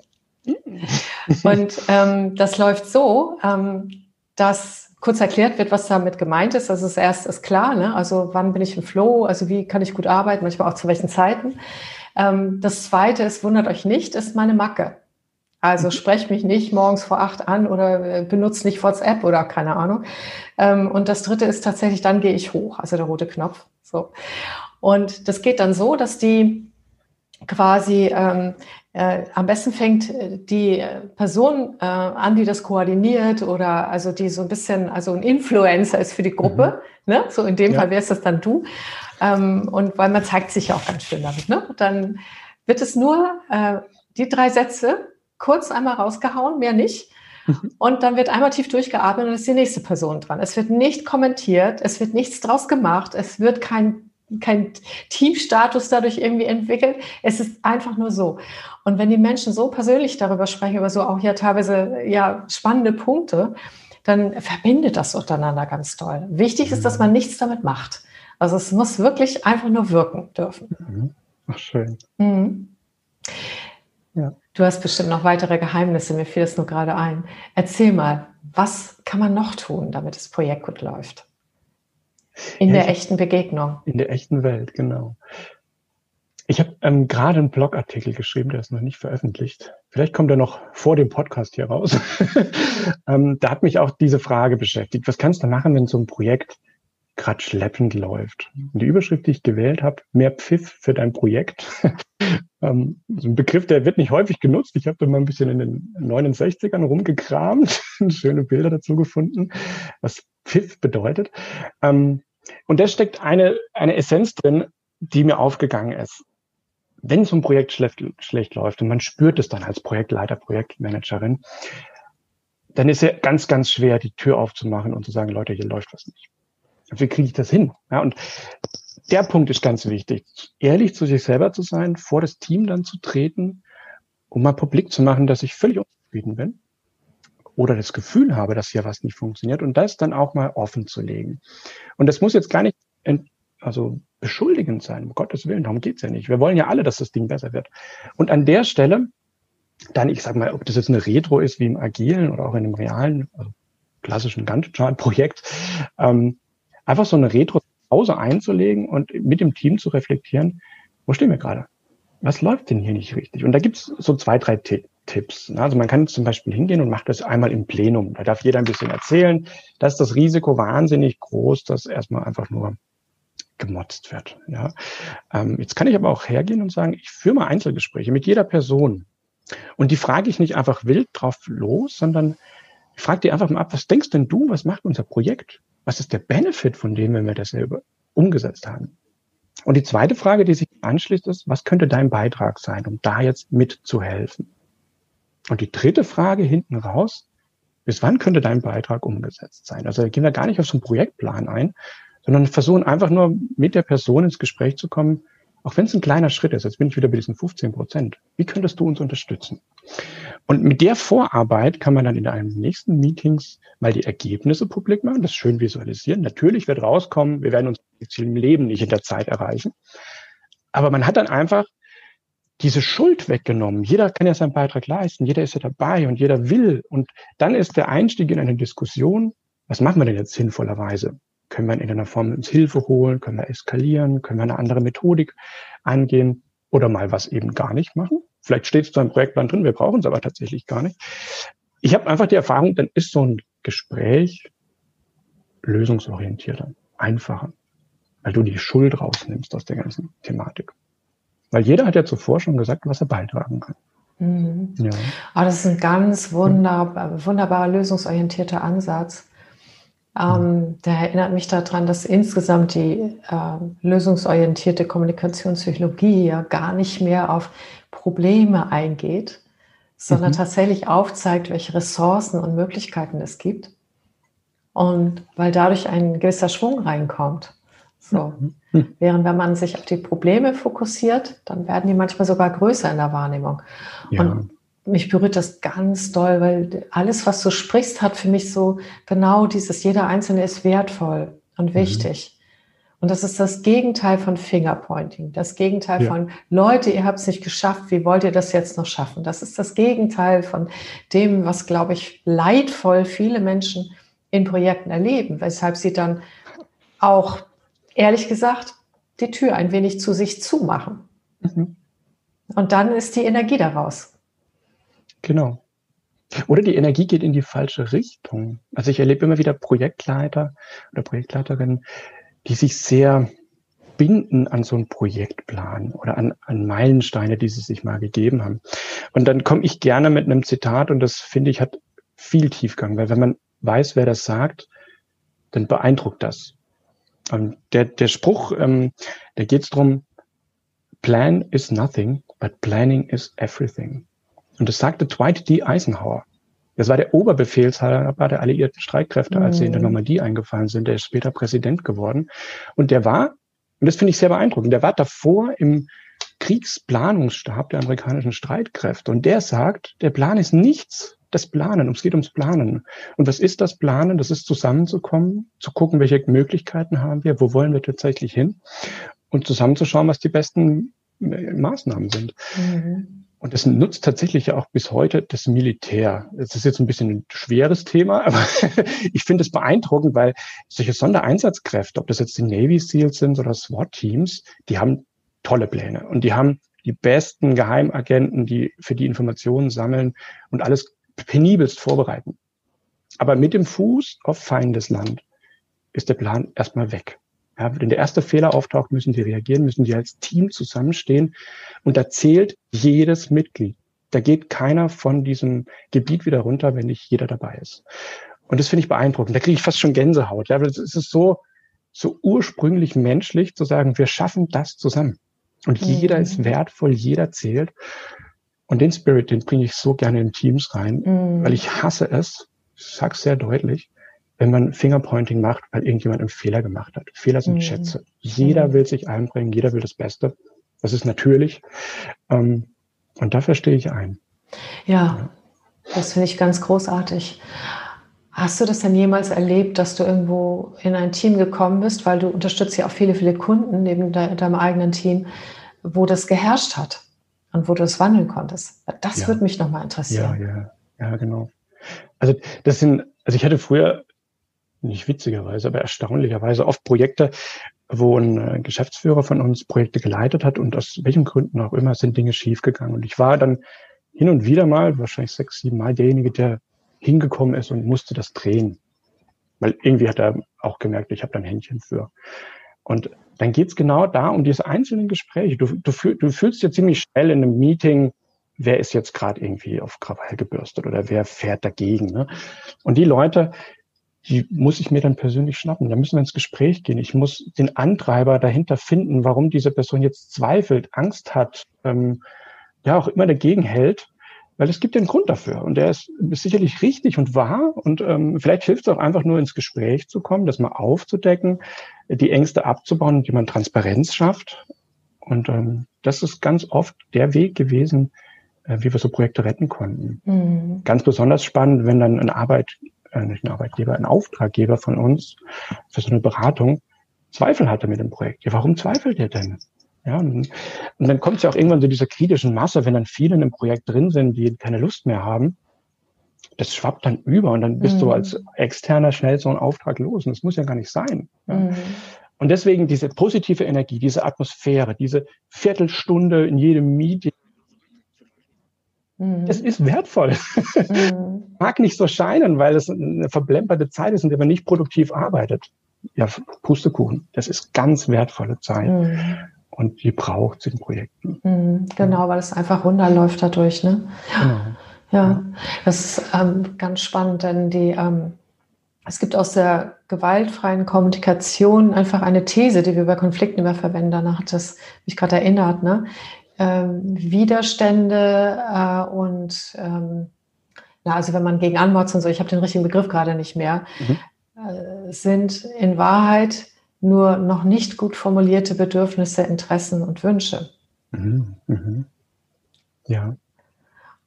Und ähm, das läuft so, ähm, dass kurz erklärt wird, was damit gemeint ist. Also das erste ist klar, ne? also wann bin ich im Flow, also wie kann ich gut arbeiten, manchmal auch zu welchen Zeiten. Ähm, das zweite ist, wundert euch nicht, ist meine Macke. Also mhm. sprecht mich nicht morgens vor acht an oder äh, benutzt nicht WhatsApp oder keine Ahnung. Ähm, und das dritte ist tatsächlich, dann gehe ich hoch, also der rote Knopf. So. Und das geht dann so, dass die quasi ähm, äh, am besten fängt äh, die Person äh, an, die das koordiniert oder also die so ein bisschen, also ein Influencer ist für die Gruppe. Mhm. Ne? So in dem ja. Fall wärst das dann du. Ähm, und weil man zeigt sich ja auch ganz schön damit. Ne? Dann wird es nur äh, die drei Sätze kurz einmal rausgehauen, mehr nicht. Mhm. Und dann wird einmal tief durchgeatmet und ist die nächste Person dran. Es wird nicht kommentiert, es wird nichts draus gemacht, es wird kein kein Teamstatus dadurch irgendwie entwickelt. Es ist einfach nur so. Und wenn die Menschen so persönlich darüber sprechen, über so auch ja teilweise ja spannende Punkte, dann verbindet das untereinander ganz toll. Wichtig ist, dass man nichts damit macht. Also es muss wirklich einfach nur wirken dürfen. Mhm. Ach, schön. Mhm. Ja. Du hast bestimmt noch weitere Geheimnisse, mir fiel das nur gerade ein. Erzähl mal, was kann man noch tun, damit das Projekt gut läuft? In ja, der echten Begegnung. In der echten Welt, genau. Ich habe ähm, gerade einen Blogartikel geschrieben, der ist noch nicht veröffentlicht. Vielleicht kommt er noch vor dem Podcast hier raus. (laughs) ähm, da hat mich auch diese Frage beschäftigt. Was kannst du machen, wenn so ein Projekt gerade schleppend läuft? Und die Überschrift, die ich gewählt habe, mehr Pfiff für dein Projekt. (laughs) ähm, so ein Begriff, der wird nicht häufig genutzt. Ich habe da mal ein bisschen in den 69ern rumgekramt, (laughs) schöne Bilder dazu gefunden, was Pfiff bedeutet. Ähm, und da steckt eine, eine Essenz drin, die mir aufgegangen ist. Wenn so ein Projekt schlecht, schlecht läuft und man spürt es dann als Projektleiter, Projektmanagerin, dann ist ja ganz, ganz schwer, die Tür aufzumachen und zu sagen, Leute, hier läuft was nicht. Wie kriege ich das hin? Ja, und der Punkt ist ganz wichtig, ehrlich zu sich selber zu sein, vor das Team dann zu treten, um mal publik zu machen, dass ich völlig unzufrieden bin oder das Gefühl habe, dass hier was nicht funktioniert und das dann auch mal offen zu legen. Und das muss jetzt gar nicht also beschuldigend sein, um Gottes Willen, darum geht's ja nicht. Wir wollen ja alle, dass das Ding besser wird. Und an der Stelle, dann, ich sag mal, ob das jetzt eine Retro ist wie im Agilen oder auch in einem realen, also klassischen Gantt-Chart-Projekt, ähm, einfach so eine Retro-Pause einzulegen und mit dem Team zu reflektieren, wo stehen wir gerade? Was läuft denn hier nicht richtig? Und da gibt's so zwei, drei Tipps. Also man kann zum Beispiel hingehen und macht das einmal im Plenum. Da darf jeder ein bisschen erzählen. Da ist das Risiko wahnsinnig groß, dass erstmal einfach nur gemotzt wird. Ja. Ähm, jetzt kann ich aber auch hergehen und sagen, ich führe mal Einzelgespräche mit jeder Person. Und die frage ich nicht einfach wild drauf los, sondern ich frage die einfach mal ab, was denkst denn du, was macht unser Projekt? Was ist der Benefit von dem, wenn wir das selber umgesetzt haben? Und die zweite Frage, die sich anschließt, ist, was könnte dein Beitrag sein, um da jetzt mitzuhelfen? Und die dritte Frage hinten raus, bis wann könnte dein Beitrag umgesetzt sein? Also gehen wir gar nicht auf so einen Projektplan ein, sondern versuchen einfach nur mit der Person ins Gespräch zu kommen, auch wenn es ein kleiner Schritt ist. Jetzt bin ich wieder bei diesen 15 Prozent. Wie könntest du uns unterstützen? Und mit der Vorarbeit kann man dann in einem nächsten Meetings mal die Ergebnisse publik machen, das schön visualisieren. Natürlich wird rauskommen, wir werden uns im Leben nicht in der Zeit erreichen. Aber man hat dann einfach diese Schuld weggenommen. Jeder kann ja seinen Beitrag leisten, jeder ist ja dabei und jeder will. Und dann ist der Einstieg in eine Diskussion, was machen wir denn jetzt sinnvollerweise? Können wir in irgendeiner Form uns Hilfe holen? Können wir eskalieren? Können wir eine andere Methodik angehen? Oder mal was eben gar nicht machen? Vielleicht steht es zu einem Projektplan drin, wir brauchen es aber tatsächlich gar nicht. Ich habe einfach die Erfahrung, dann ist so ein Gespräch lösungsorientierter, einfacher, weil du die Schuld rausnimmst aus der ganzen Thematik. Weil jeder hat ja zuvor schon gesagt, was er beitragen kann. Mhm. Ja. Oh, das ist ein ganz wunderbar, wunderbarer lösungsorientierter Ansatz. Ähm, der erinnert mich daran, dass insgesamt die äh, lösungsorientierte Kommunikationspsychologie ja gar nicht mehr auf Probleme eingeht, sondern mhm. tatsächlich aufzeigt, welche Ressourcen und Möglichkeiten es gibt. Und weil dadurch ein gewisser Schwung reinkommt. So. Mhm. Während wenn man sich auf die Probleme fokussiert, dann werden die manchmal sogar größer in der Wahrnehmung. Ja. Und mich berührt das ganz doll, weil alles, was du sprichst, hat für mich so genau dieses, jeder Einzelne ist wertvoll und mhm. wichtig. Mhm. Und das ist das Gegenteil von Fingerpointing, das Gegenteil ja. von Leute, ihr habt es nicht geschafft, wie wollt ihr das jetzt noch schaffen? Das ist das Gegenteil von dem, was, glaube ich, leidvoll viele Menschen in Projekten erleben, weshalb sie dann auch, ehrlich gesagt, die Tür ein wenig zu sich zumachen. Mhm. Und dann ist die Energie daraus. Genau. Oder die Energie geht in die falsche Richtung. Also ich erlebe immer wieder Projektleiter oder Projektleiterinnen, die sich sehr binden an so einen Projektplan oder an, an Meilensteine, die sie sich mal gegeben haben. Und dann komme ich gerne mit einem Zitat und das finde ich hat viel Tiefgang, weil wenn man weiß, wer das sagt, dann beeindruckt das. Und der, der Spruch, ähm, da geht es darum, Plan is nothing, but planning is everything. Und das sagte Dwight D. Eisenhower. Das war der Oberbefehlshaber der alliierten Streitkräfte, als sie in der mhm. Normandie eingefallen sind. Der ist später Präsident geworden. Und der war, und das finde ich sehr beeindruckend, der war davor im Kriegsplanungsstab der amerikanischen Streitkräfte. Und der sagt, der Plan ist nichts, das Planen. Es geht ums Planen. Und was ist das Planen? Das ist zusammenzukommen, zu gucken, welche Möglichkeiten haben wir, wo wollen wir tatsächlich hin und zusammenzuschauen, was die besten Maßnahmen sind. Mhm. Und das nutzt tatsächlich ja auch bis heute das Militär. Das ist jetzt ein bisschen ein schweres Thema, (laughs) aber ich finde es beeindruckend, weil solche Sondereinsatzkräfte, ob das jetzt die Navy SEALs sind oder SWAT-Teams, die haben tolle Pläne und die haben die besten Geheimagenten, die für die Informationen sammeln und alles penibelst vorbereiten. Aber mit dem Fuß auf Feindesland ist der Plan erstmal weg. Ja, wenn der erste Fehler auftaucht, müssen die reagieren, müssen die als Team zusammenstehen. Und da zählt jedes Mitglied. Da geht keiner von diesem Gebiet wieder runter, wenn nicht jeder dabei ist. Und das finde ich beeindruckend. Da kriege ich fast schon Gänsehaut. Ja, es ist so, so ursprünglich menschlich zu sagen, wir schaffen das zusammen. Und mhm. jeder ist wertvoll, jeder zählt. Und den Spirit, den bringe ich so gerne in Teams rein, mhm. weil ich hasse es, ich sage sehr deutlich, wenn man Fingerpointing macht, weil irgendjemand einen Fehler gemacht hat. Fehler sind mhm. Schätze. Jeder mhm. will sich einbringen, jeder will das Beste. Das ist natürlich. Ähm, und dafür stehe ich ein. Ja, das finde ich ganz großartig. Hast du das denn jemals erlebt, dass du irgendwo in ein Team gekommen bist, weil du unterstützt ja auch viele, viele Kunden neben de deinem eigenen Team, wo das geherrscht hat und wo du es wandeln konntest? Das ja. würde mich nochmal interessieren. Ja, ja, ja, genau. Also das sind, also ich hatte früher nicht witzigerweise, aber erstaunlicherweise oft Projekte, wo ein äh, Geschäftsführer von uns Projekte geleitet hat und aus welchen Gründen auch immer sind Dinge schiefgegangen. Und ich war dann hin und wieder mal, wahrscheinlich sechs, sieben Mal derjenige, der hingekommen ist und musste das drehen. Weil irgendwie hat er auch gemerkt, ich habe da ein Händchen für. Und dann geht's genau da um diese einzelnen Gespräche. Du, du, du fühlst ja ziemlich schnell in einem Meeting, wer ist jetzt gerade irgendwie auf Krawall gebürstet oder wer fährt dagegen. Ne? Und die Leute, die muss ich mir dann persönlich schnappen. Da müssen wir ins Gespräch gehen. Ich muss den Antreiber dahinter finden, warum diese Person jetzt zweifelt, Angst hat, ähm, ja auch immer dagegen hält, weil es gibt ja einen Grund dafür und der ist, ist sicherlich richtig und wahr und ähm, vielleicht hilft es auch einfach nur ins Gespräch zu kommen, das mal aufzudecken, die Ängste abzubauen, indem man Transparenz schafft und ähm, das ist ganz oft der Weg gewesen, äh, wie wir so Projekte retten konnten. Mhm. Ganz besonders spannend, wenn dann eine Arbeit äh, nicht ein Arbeitgeber, ein Auftraggeber von uns für so eine Beratung Zweifel hatte mit dem Projekt. Ja, warum zweifelt ihr denn? Ja, und, und dann kommt es ja auch irgendwann zu dieser kritischen Masse, wenn dann viele in einem Projekt drin sind, die keine Lust mehr haben. Das schwappt dann über und dann bist mhm. du als Externer schnell so einen Auftrag los. Und das muss ja gar nicht sein. Ja. Mhm. Und deswegen diese positive Energie, diese Atmosphäre, diese Viertelstunde in jedem Meeting. Es ist wertvoll. Mhm. (laughs) Mag nicht so scheinen, weil es eine verblemperte Zeit ist, in der man nicht produktiv arbeitet. Ja, Pustekuchen. Das ist ganz wertvolle Zeit. Mhm. und die braucht es in Projekten. Mhm, genau, weil es einfach runterläuft dadurch. Ne? Genau. Ja, das ist ähm, ganz spannend, denn die, ähm, es gibt aus der gewaltfreien Kommunikation einfach eine These, die wir bei Konflikten immer verwenden. Danach hat das mich gerade erinnert. Ne? Ähm, Widerstände äh, und ähm, na, also wenn man gegen anmotzt und so, ich habe den richtigen Begriff gerade nicht mehr, mhm. äh, sind in Wahrheit nur noch nicht gut formulierte Bedürfnisse, Interessen und Wünsche. Mhm. Mhm. Ja.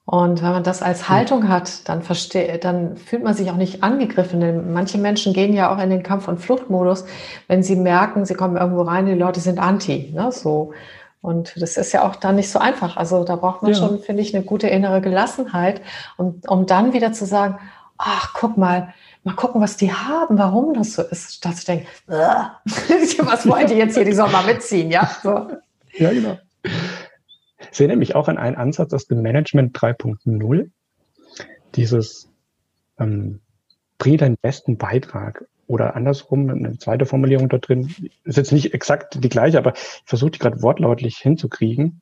Und wenn man das als Haltung hat, dann, versteht, dann fühlt man sich auch nicht angegriffen. Denn manche Menschen gehen ja auch in den Kampf- und Fluchtmodus, wenn sie merken, sie kommen irgendwo rein, die Leute sind anti. Ne? So. Und das ist ja auch dann nicht so einfach. Also da braucht man ja. schon, finde ich, eine gute innere Gelassenheit, um, um dann wieder zu sagen, ach, guck mal, mal gucken, was die haben, warum das so ist, statt zu denken, was wollen die jetzt hier, die sollen mal mitziehen, ja? So. Ja, genau. Ich sehe nämlich auch an einen Ansatz aus dem Management 3.0, dieses ähm, bring deinen besten Beitrag oder andersrum, eine zweite Formulierung da drin, ist jetzt nicht exakt die gleiche, aber ich versuche die gerade wortlautlich hinzukriegen.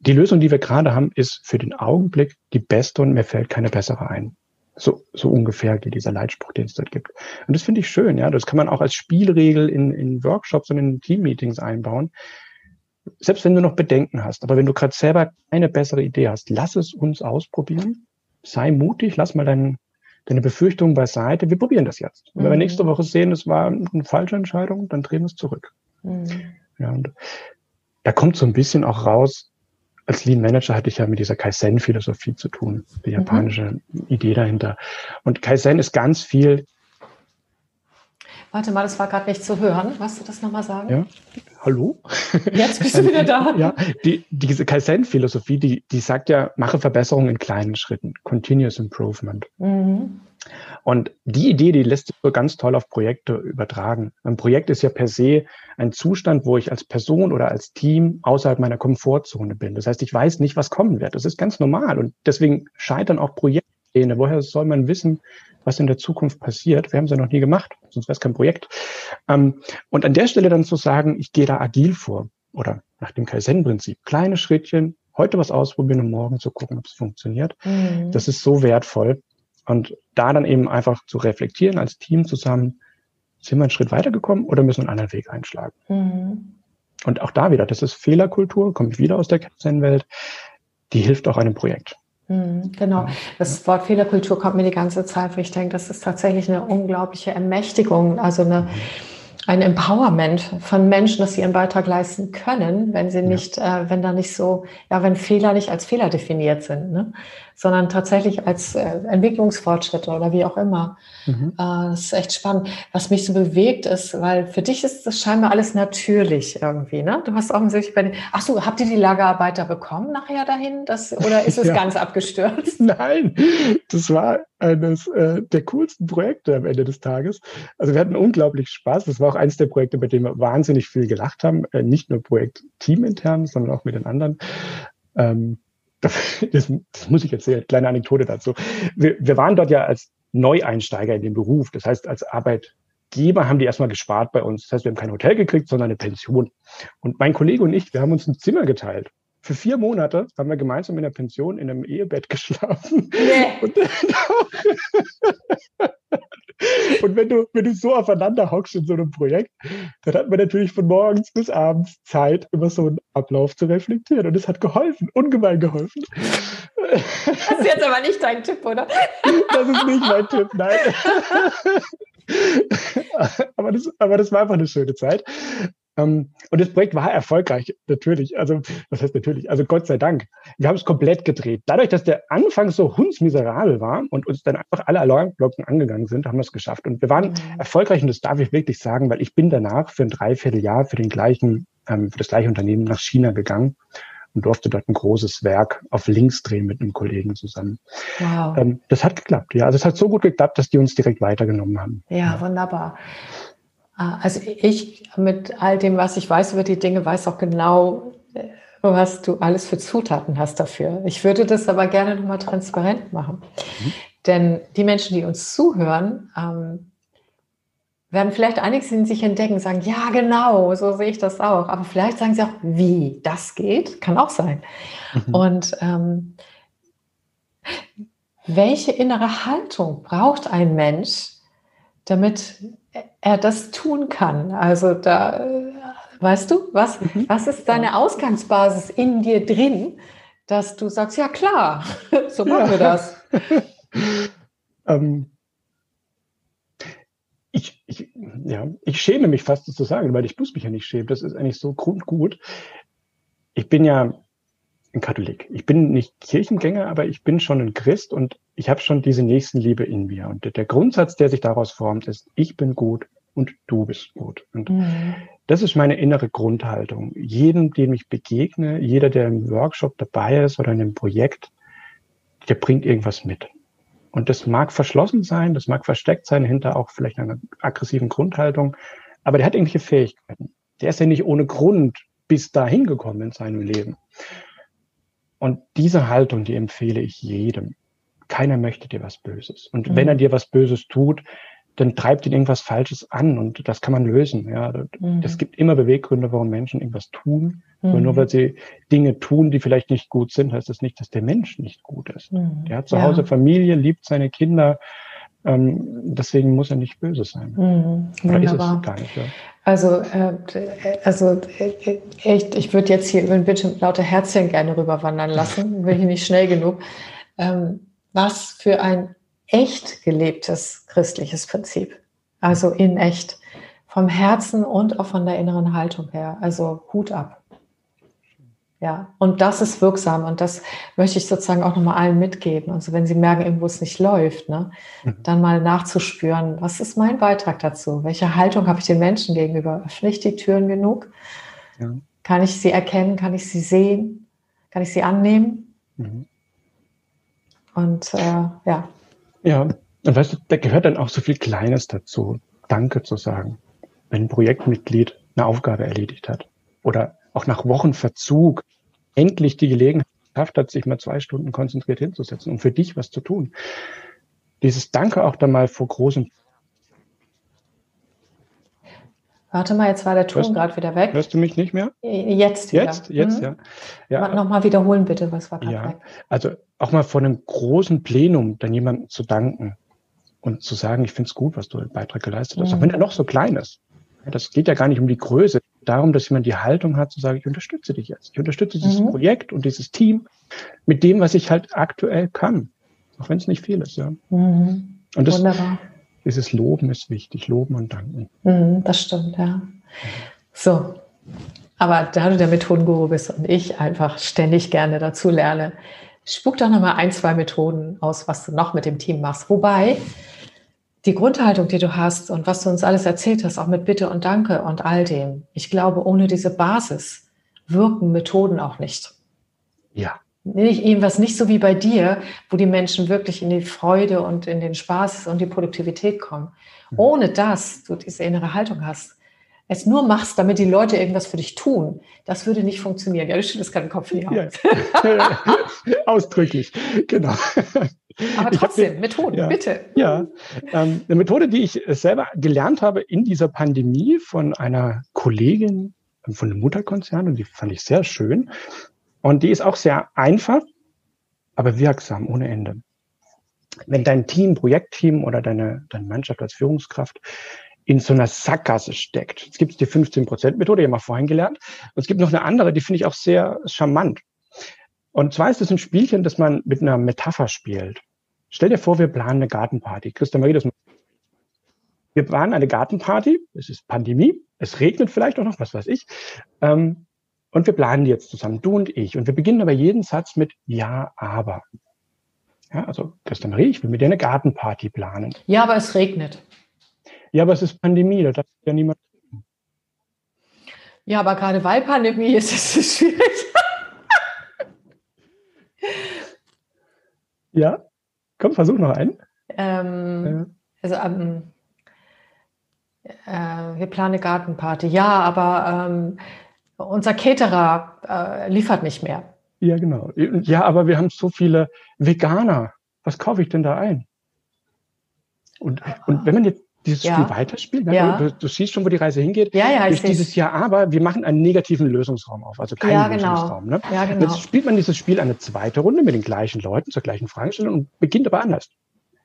Die Lösung, die wir gerade haben, ist für den Augenblick die beste und mir fällt keine bessere ein. So, so ungefähr geht dieser Leitspruch, den es dort gibt. Und das finde ich schön, ja. Das kann man auch als Spielregel in, in Workshops und in Teammeetings einbauen selbst wenn du noch Bedenken hast, aber wenn du gerade selber eine bessere Idee hast, lass es uns ausprobieren. Sei mutig, lass mal dein, deine Befürchtungen beiseite. Wir probieren das jetzt. Und wenn wir mhm. nächste Woche sehen, es war eine falsche Entscheidung, dann drehen wir es zurück. Mhm. Ja, und da kommt so ein bisschen auch raus, als Lean Manager hatte ich ja mit dieser Kaizen-Philosophie zu tun, die mhm. japanische mhm. Idee dahinter. Und Kaizen ist ganz viel Warte mal, das war gerade nicht zu hören. Magst du das nochmal sagen? Ja. Hallo? Jetzt bist du wieder da. (laughs) ja, die, diese Kaizen-Philosophie, die, die sagt ja, mache Verbesserungen in kleinen Schritten. Continuous Improvement. Mhm. Und die Idee, die lässt sich so ganz toll auf Projekte übertragen. Ein Projekt ist ja per se ein Zustand, wo ich als Person oder als Team außerhalb meiner Komfortzone bin. Das heißt, ich weiß nicht, was kommen wird. Das ist ganz normal. Und deswegen scheitern auch Projektpläne. Woher soll man wissen, was in der Zukunft passiert. Wir haben es ja noch nie gemacht, sonst wäre es kein Projekt. Ähm, und an der Stelle dann zu sagen, ich gehe da agil vor oder nach dem Kaizen-Prinzip, kleine Schrittchen, heute was ausprobieren und morgen zu gucken, ob es funktioniert. Mhm. Das ist so wertvoll. Und da dann eben einfach zu reflektieren als Team zusammen, sind wir einen Schritt weitergekommen oder müssen einen anderen Weg einschlagen? Mhm. Und auch da wieder, das ist Fehlerkultur, kommt wieder aus der Kaizen-Welt, die hilft auch einem Projekt. Mhm, genau. Das Wort Fehlerkultur kommt mir die ganze Zeit, wo ich denke, das ist tatsächlich eine unglaubliche Ermächtigung, also eine, ein Empowerment von Menschen, dass sie ihren Beitrag leisten können, wenn sie nicht, ja. äh, wenn da nicht so, ja, wenn Fehler nicht als Fehler definiert sind. Ne? Sondern tatsächlich als äh, Entwicklungsfortschritte oder wie auch immer. Mhm. Äh, das ist echt spannend. Was mich so bewegt ist, weil für dich ist das scheinbar alles natürlich irgendwie. Ne? Du hast offensichtlich bei den, ach so, habt ihr die Lagerarbeiter bekommen nachher dahin? Das, oder ist (laughs) es ja. ganz abgestürzt? (laughs) Nein, das war eines äh, der coolsten Projekte am Ende des Tages. Also wir hatten unglaublich Spaß. Das war auch eines der Projekte, bei denen wir wahnsinnig viel gelacht haben. Äh, nicht nur Projekt teamintern, sondern auch mit den anderen. Ähm, das, das muss ich erzählen, kleine Anekdote dazu. Wir, wir waren dort ja als Neueinsteiger in den Beruf. Das heißt, als Arbeitgeber haben die erstmal gespart bei uns. Das heißt, wir haben kein Hotel gekriegt, sondern eine Pension. Und mein Kollege und ich, wir haben uns ein Zimmer geteilt. Für vier Monate haben wir gemeinsam in der Pension in einem Ehebett (laughs) geschlafen. Nee. Und, Und wenn du, wenn du so aufeinander hockst in so einem Projekt, dann hat man natürlich von morgens bis abends Zeit, über so einen Ablauf zu reflektieren. Und es hat geholfen, ungemein geholfen. Das ist jetzt aber nicht dein Tipp, oder? Das ist nicht mein Tipp, nein. (laughs) aber, das, aber das war einfach eine schöne Zeit. Ähm, und das Projekt war erfolgreich, natürlich. Also, was heißt natürlich? Also Gott sei Dank. Wir haben es komplett gedreht. Dadurch, dass der Anfang so hundsmiserabel war und uns dann einfach alle Alarmglocken angegangen sind, haben wir es geschafft. Und wir waren mhm. erfolgreich und das darf ich wirklich sagen, weil ich bin danach für ein Dreivierteljahr für den gleichen, ähm, für das gleiche Unternehmen nach China gegangen und durfte dort ein großes Werk auf links drehen mit einem Kollegen zusammen. Wow. Ähm, das hat geklappt, ja. Also es hat so gut geklappt, dass die uns direkt weitergenommen haben. Ja, ja. wunderbar. Ah, also ich mit all dem, was ich weiß über die Dinge, weiß auch genau, äh, was du alles für Zutaten hast dafür. Ich würde das aber gerne nochmal transparent machen. Mhm. Denn die Menschen, die uns zuhören, ähm, werden vielleicht einige in sich entdecken, sagen, ja, genau, so sehe ich das auch. Aber vielleicht sagen sie auch, wie das geht, kann auch sein. Mhm. Und ähm, welche innere Haltung braucht ein Mensch, damit er das tun kann? Also da, weißt du, was, mhm. was ist deine Ausgangsbasis in dir drin, dass du sagst, ja klar, (laughs) so machen ja. wir das. (laughs) ähm, ich, ich, ja, ich schäme mich fast, das zu sagen, weil ich muss mich ja nicht schämen. Das ist eigentlich so grundgut. Ich bin ja ein Katholik. Ich bin nicht Kirchengänger, aber ich bin schon ein Christ und ich habe schon diese Nächstenliebe in mir. Und der Grundsatz, der sich daraus formt, ist, ich bin gut und du bist gut. Und mhm. das ist meine innere Grundhaltung. Jedem, dem ich begegne, jeder, der im Workshop dabei ist oder in einem Projekt, der bringt irgendwas mit. Und das mag verschlossen sein, das mag versteckt sein hinter auch vielleicht einer aggressiven Grundhaltung, aber der hat irgendwelche Fähigkeiten. Der ist ja nicht ohne Grund bis dahin gekommen in seinem Leben. Und diese Haltung, die empfehle ich jedem. Keiner möchte dir was Böses. Und mhm. wenn er dir was Böses tut, dann treibt ihn irgendwas Falsches an und das kann man lösen. Ja, mhm. es gibt immer Beweggründe, warum Menschen irgendwas tun. Mhm. Nur weil sie Dinge tun, die vielleicht nicht gut sind, heißt das nicht, dass der Mensch nicht gut ist. Mhm. Der hat zu Hause ja. Familie, liebt seine Kinder. Ähm, deswegen muss er nicht böse sein. Mhm. Oder ist es gar nicht. Ja. Also, äh, also äh, echt, ich würde jetzt hier über den Bildschirm lauter Herzchen gerne rüberwandern lassen, (laughs) bin ich nicht schnell genug. Ähm, was für ein echt gelebtes christliches Prinzip. Also in echt. Vom Herzen und auch von der inneren Haltung her. Also Hut ab. Ja, und das ist wirksam und das möchte ich sozusagen auch nochmal allen mitgeben. Also wenn Sie merken, irgendwo es nicht läuft, ne, mhm. dann mal nachzuspüren, was ist mein Beitrag dazu? Welche Haltung habe ich den Menschen gegenüber? Öffne ich die Türen genug? Ja. Kann ich sie erkennen? Kann ich sie sehen? Kann ich sie annehmen? Mhm. Und äh, ja. Ja, und weißt du, da gehört dann auch so viel Kleines dazu. Danke zu sagen, wenn ein Projektmitglied eine Aufgabe erledigt hat oder auch nach Wochen Verzug endlich die Gelegenheit geschafft hat, sich mal zwei Stunden konzentriert hinzusetzen und für dich was zu tun. Dieses Danke auch dann mal vor großem Warte mal, jetzt war der Ton gerade wieder weg. Hörst du mich nicht mehr? Jetzt wieder. Jetzt, jetzt, mhm. ja. ja. Nochmal wiederholen bitte, was war gerade ja. weg? Also auch mal vor einem großen Plenum dann jemandem zu danken und zu sagen, ich finde es gut, was du im Beitrag geleistet hast, mhm. auch wenn er noch so klein ist. Das geht ja gar nicht um die Größe, darum, dass jemand die Haltung hat, zu sagen, ich unterstütze dich jetzt. Ich unterstütze dieses mhm. Projekt und dieses Team mit dem, was ich halt aktuell kann. Auch wenn es nicht viel ist, ja. Mhm. Und das, Wunderbar dieses Loben ist wichtig, Loben und Danken. Mhm, das stimmt, ja. So, aber da du der Methodenguru bist und ich einfach ständig gerne dazu lerne, spuck doch nochmal ein, zwei Methoden aus, was du noch mit dem Team machst. Wobei die Grundhaltung, die du hast und was du uns alles erzählt hast, auch mit Bitte und Danke und all dem, ich glaube, ohne diese Basis wirken Methoden auch nicht. Ja nicht irgendwas nicht so wie bei dir, wo die Menschen wirklich in die Freude und in den Spaß und die Produktivität kommen. Mhm. Ohne dass du diese innere Haltung hast, es nur machst, damit die Leute irgendwas für dich tun, das würde nicht funktionieren. Ja, du schüttelst keinen Kopf nicht ja. (laughs) Ausdrücklich, genau. Aber trotzdem, hab, Methoden, ja, bitte. Ja, ähm, eine Methode, die ich selber gelernt habe in dieser Pandemie von einer Kollegin von einem Mutterkonzern und die fand ich sehr schön. Und die ist auch sehr einfach, aber wirksam ohne Ende. Wenn dein Team, Projektteam oder deine, deine Mannschaft als Führungskraft in so einer Sackgasse steckt. Es gibt die 15%-Methode, die haben wir vorhin gelernt. Und es gibt noch eine andere, die finde ich auch sehr charmant. Und zwar ist es ein Spielchen, das man mit einer Metapher spielt. Stell dir vor, wir planen eine Gartenparty. Christian Marie, das wir planen eine Gartenparty. Es ist Pandemie. Es regnet vielleicht auch noch, was weiß ich. Ähm, und wir planen die jetzt zusammen, du und ich. Und wir beginnen aber jeden Satz mit Ja, aber. Ja, also, Christian Marie, ich will mit dir eine Gartenparty planen. Ja, aber es regnet. Ja, aber es ist Pandemie, da darf ja niemand. Ja, aber gerade weil Pandemie ist, ist es schwierig. ja, komm, versuch noch einen. Ähm, ja. Also, ähm, äh, wir planen eine Gartenparty. Ja, aber ähm, unser Caterer äh, liefert nicht mehr. Ja, genau. Ja, aber wir haben so viele Veganer. Was kaufe ich denn da ein? Und, und wenn man jetzt dieses Ja. Spiel weiterspielen. ne? Ja. Du, du siehst schon, wo die Reise hingeht. Ja, ja, Durch dieses Jahr aber, wir machen einen negativen Lösungsraum auf, also keinen Ja, genau. Lösungsraum. Ne? Ja, Und genau. Jetzt spielt man dieses Spiel eine zweite Runde mit den gleichen Leuten zur gleichen Fragestellung und beginnt aber anders.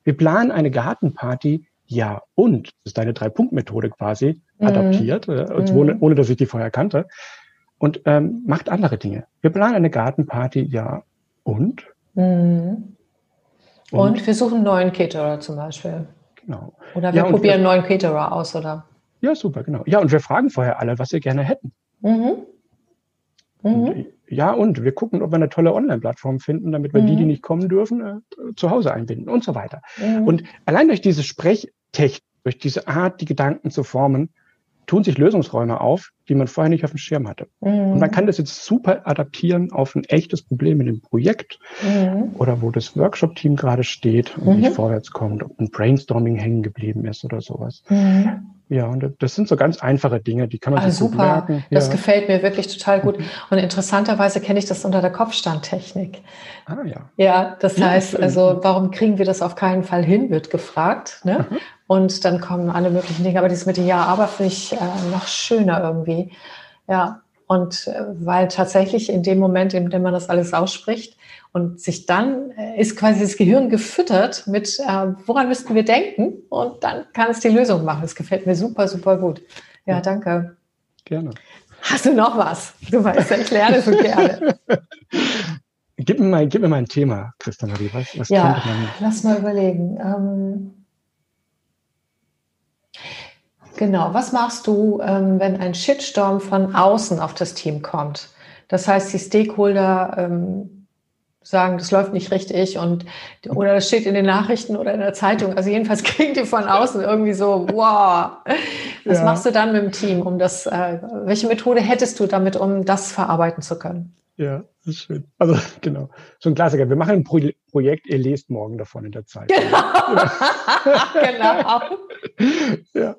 Wir planen eine Gartenparty, ja, und, das ist deine Drei-Punkt-Methode quasi, Mhm. adaptiert, äh, und Mhm. ohne, ohne dass ich die vorher kannte, und ähm, macht andere Dinge. Wir planen eine Gartenparty, ja, und? Mhm. Und wir suchen einen neuen Caterer zum Beispiel. Genau. Oder wir Ja, probieren wir- einen neuen Caterer aus, oder? Ja, super, genau. Ja, und wir fragen vorher alle, was sie gerne hätten. Mhm. Mhm. Und, ja, und wir gucken, ob wir eine tolle Online-Plattform finden, damit wir die, Mhm. die nicht kommen dürfen, äh, zu Hause einbinden und so weiter. Mhm. Und allein durch diese Sprechtechnik, durch diese Art, die Gedanken zu formen, tun sich Lösungsräume auf, die man vorher nicht auf dem Schirm hatte. Und man Mhm. kann das jetzt super adaptieren auf ein echtes Problem in dem Projekt Mhm. oder wo das Workshop-Team gerade steht und Mhm. nicht vorwärts kommt, ob ein Brainstorming hängen geblieben ist oder sowas. Mhm. Ja, und das sind so ganz einfache Dinge, die kann man Ah, sich super. merken. Das ja. gefällt mir wirklich total gut. Und interessanterweise kenne ich das unter der Kopfstandtechnik. Ah ja. Ja, das Ja, heißt, schön. also warum kriegen wir das auf keinen Fall hin, wird gefragt. Ne? Mhm. Und dann kommen alle möglichen Dinge. Aber dieses mit dem Ja, aber finde ich äh, noch schöner irgendwie. Ja, und äh, weil tatsächlich in dem Moment, in dem man das alles ausspricht und sich dann äh, ist quasi das Gehirn gefüttert mit, äh, woran müssten wir denken? Und dann kann es die Lösung machen. Das gefällt mir super, super gut. Ja, danke. Gerne. Hast du noch was? Du weißt, ja, ich lerne so gerne. Gib mir mal, gib mir mal ein Thema, Christa Marie. Was, was Ja, lass mal überlegen. Ähm, genau, was machst du, ähm, wenn ein Shitstorm von außen auf das Team kommt? Das heißt, die Stakeholder ähm, sagen, das läuft nicht richtig und oder das steht in den Nachrichten oder in der Zeitung. Also jedenfalls (laughs) kriegen die von außen irgendwie so, wow. Was Ja. machst du dann mit dem Team, um das? Äh, welche Methode hättest du damit, um das verarbeiten zu können? Ja, das ist schön. Also (laughs) genau. So ein Klassiker. Wir machen ein Pro Projekt, ihr lest morgen davon in der Zeit. (laughs) genau. (laughs) ja.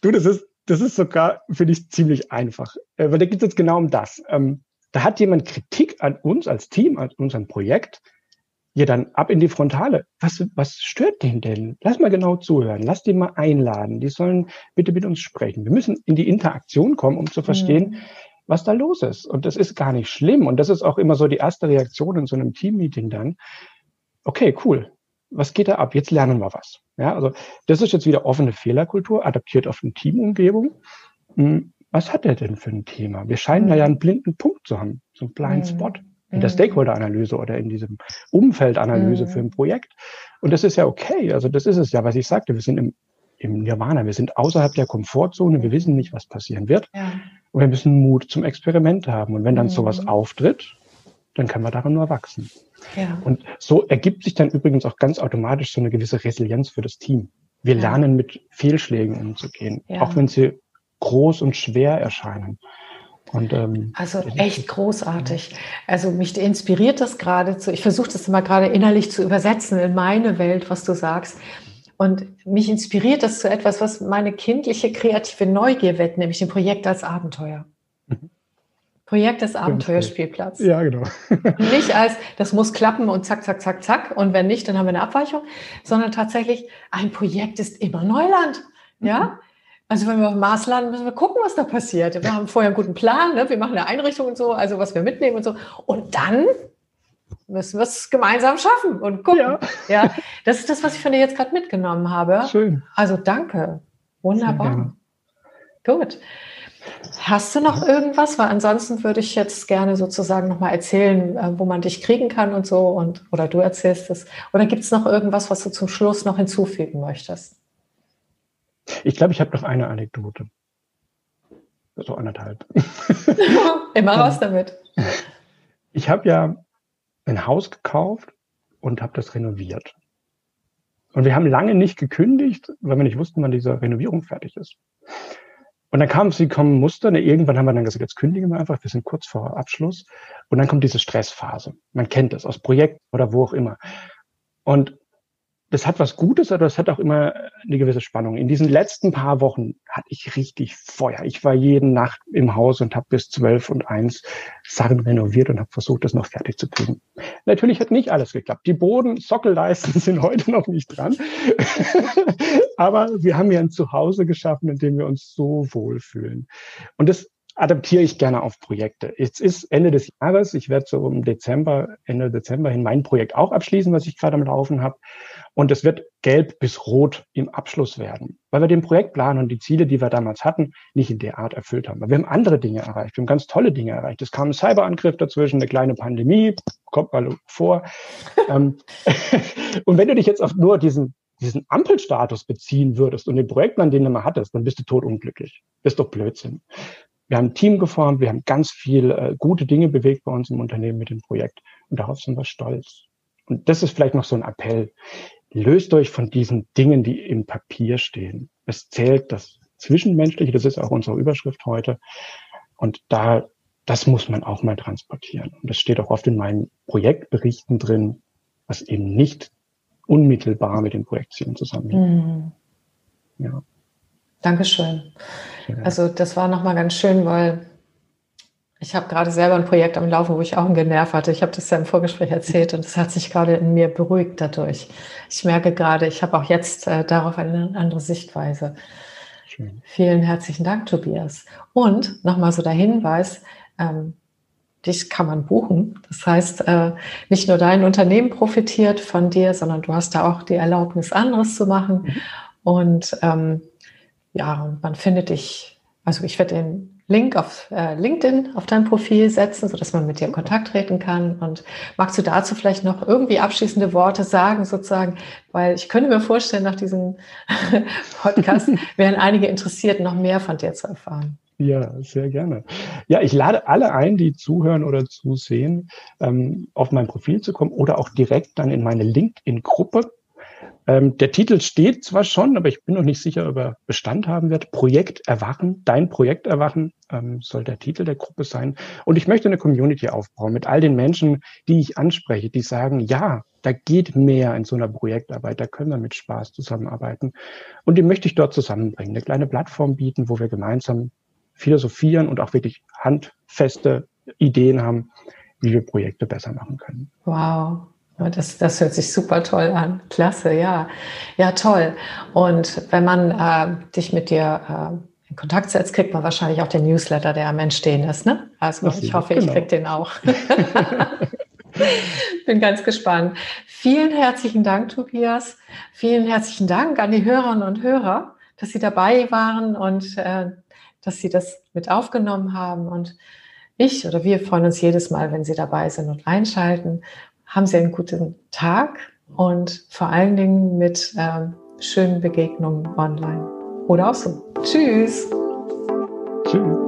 Du, das ist, das ist sogar, finde ich, ziemlich einfach. Äh, weil da geht es jetzt genau um das. Ähm, da hat jemand Kritik an uns als Team, an unserem Projekt, ja dann ab in die Frontale. Was, was stört den denn? Lass mal genau zuhören. Lass die mal einladen. Die sollen bitte mit uns sprechen. Wir müssen in die Interaktion kommen, um zu verstehen, Mhm. Was da los ist. Und das ist gar nicht schlimm. Und das ist auch immer so die erste Reaktion in so einem Teammeeting dann. Okay, cool. Was geht da ab? Jetzt lernen wir was. Ja, also das ist jetzt wieder offene Fehlerkultur, adaptiert auf eine Teamumgebung. Hm, Was hat er denn für ein Thema? Wir scheinen da ja einen blinden Punkt zu haben, so einen Blind Mhm. Spot in der Mhm. Stakeholder-Analyse oder in diesem Umfeldanalyse Mhm. für ein Projekt. Und das ist ja okay. Also das ist es ja, was ich sagte. Wir sind im, im Nirvana. Wir sind außerhalb der Komfortzone. Wir wissen nicht, was passieren wird. Ja. Und wir müssen Mut zum Experiment haben. Und wenn dann Mhm. sowas auftritt, dann kann man daran nur wachsen. Ja. Und so ergibt sich dann übrigens auch ganz automatisch so eine gewisse Resilienz für das Team. Wir Ja. lernen mit Fehlschlägen umzugehen, auch wenn sie groß und schwer erscheinen. Und ähm, Also echt großartig. Also mich inspiriert das geradezu. Ich versuche das immer gerade innerlich zu übersetzen in meine Welt, was du sagst. Und mich inspiriert das zu etwas, was meine kindliche kreative Neugier weckt, nämlich dem Projekt als Abenteuer. Mhm. Projekt als Abenteuerspielplatz. ja, genau. (laughs) Nicht als, das muss klappen und zack, zack, zack, zack. Und wenn nicht, dann haben wir eine Abweichung, sondern tatsächlich, ein Projekt ist immer Neuland. Ja? Also wenn wir auf dem Mars landen, müssen wir gucken, was da passiert. Wir haben vorher einen guten Plan, ne? wir machen eine Einrichtung und so, also was wir mitnehmen und so. Und dann müssen wir es gemeinsam schaffen und gucken. Ja. (laughs) Ja. das ist das, was ich von dir jetzt gerade mitgenommen habe. Schön. Also danke. Wunderbar. Gut. Hast du noch irgendwas? Weil ansonsten würde ich jetzt gerne sozusagen nochmal erzählen, äh, wo man dich kriegen kann und so. Und, oder du erzählst es. Oder gibt es noch irgendwas, was du zum Schluss noch hinzufügen möchtest? Ich glaube, ich habe noch eine Anekdote. So anderthalb. (laughs) (laughs) Immer raus damit. Ich habe ja ein Haus gekauft und habe das renoviert. Und wir haben lange nicht gekündigt, weil wir nicht wussten, wann diese Renovierung fertig ist. Und dann kam sie kommen Muster. Ne, irgendwann haben wir dann gesagt, jetzt kündigen wir einfach. Wir sind kurz vor Abschluss. Und dann kommt diese Stressphase. Man kennt das aus Projekten oder wo auch immer. Und das hat was Gutes, aber das hat auch immer eine gewisse Spannung. In diesen letzten paar Wochen hatte ich richtig Feuer. Ich war jeden Nacht im Haus und habe bis zwölf und eins Sachen renoviert und habe versucht, das noch fertig zu kriegen. Natürlich hat nicht alles geklappt. Die Boden, Sockelleisten (laughs) sind heute noch nicht dran. (laughs) aber wir haben ja ein Zuhause geschaffen, in dem wir uns so wohlfühlen. Und das adaptiere ich gerne auf Projekte. Jetzt ist Ende des Jahres, ich werde so im Dezember, Ende Dezember hin mein Projekt auch abschließen, was ich gerade am Laufen habe. Und es wird gelb bis rot im Abschluss werden, weil wir den Projektplan und die Ziele, die wir damals hatten, nicht in der Art erfüllt haben. wir haben andere Dinge erreicht, wir haben ganz tolle Dinge erreicht. Es kam ein Cyberangriff dazwischen, eine kleine Pandemie, kommt mal vor. (laughs) Ähm, (laughs) und wenn du dich jetzt auf nur diesen diesen Ampelstatus beziehen würdest und den Projektplan, den du mal hattest, dann bist du totunglücklich. Das ist doch Blödsinn. Wir haben ein Team geformt, wir haben ganz viel äh, gute Dinge bewegt bei uns im Unternehmen mit dem Projekt und darauf sind wir stolz. Und das ist vielleicht noch so ein Appell. Löst euch von diesen Dingen, die im Papier stehen. Es zählt das Zwischenmenschliche, das ist auch unsere Überschrift heute. Und da, das muss man auch mal transportieren. Und das steht auch oft in meinen Projektberichten drin, was eben nicht unmittelbar mit den Projektzielen zusammenhängt. Mhm. Ja. Dankeschön. Also das war nochmal ganz schön, weil ich habe gerade selber ein Projekt am Laufen, wo ich auch einen Generv hatte. Ich habe das ja im Vorgespräch erzählt und es hat sich gerade in mir beruhigt dadurch. Ich merke gerade, ich habe auch jetzt äh, darauf eine andere Sichtweise. Schön. Vielen herzlichen Dank, Tobias. Und nochmal so der Hinweis, ähm, dich kann man buchen. Das heißt, äh, nicht nur dein Unternehmen profitiert von dir, sondern du hast da auch die Erlaubnis, anderes zu machen. Mhm. Und ähm, ja, man findet dich, also ich werde den Link auf äh, LinkedIn auf dein Profil setzen, sodass man mit dir in Kontakt treten kann. Und magst du dazu vielleicht noch irgendwie abschließende Worte sagen, sozusagen? Weil ich könnte mir vorstellen, nach diesem (laughs) Podcast (laughs) wären einige interessiert, noch mehr von dir zu erfahren. Ja, sehr gerne. Ja, ich lade alle ein, die zuhören oder zusehen, ähm, auf mein Profil zu kommen oder auch direkt dann in meine LinkedIn-Gruppe. Ähm, der Titel steht zwar schon, aber ich bin noch nicht sicher, ob er Bestand haben wird. Projekt Erwachen, dein Projekt Erwachen ähm, soll der Titel der Gruppe sein. Und ich möchte eine Community aufbauen mit all den Menschen, die ich anspreche, die sagen, ja, da geht mehr in so einer Projektarbeit, da können wir mit Spaß zusammenarbeiten. Und die möchte ich dort zusammenbringen, eine kleine Plattform bieten, wo wir gemeinsam philosophieren und auch wirklich handfeste Ideen haben, wie wir Projekte besser machen können. Wow, das, das hört sich super toll an. Klasse, ja. Ja, toll. Und wenn man äh, dich mit dir äh, in Kontakt setzt, kriegt man wahrscheinlich auch den Newsletter, der am Entstehen ist. Ne? Also ich hoffe, genau. ich krieg den auch. (laughs) (laughs) Bin ganz gespannt. Vielen herzlichen Dank, Tobias. Vielen herzlichen Dank an die Hörerinnen und Hörer, dass Sie dabei waren und äh, dass Sie das mit aufgenommen haben. Und ich oder wir freuen uns jedes Mal, wenn Sie dabei sind und einschalten haben Sie einen guten Tag und vor allen Dingen mit ähm, schönen Begegnungen online oder auch so. Tschüss. Tschüss.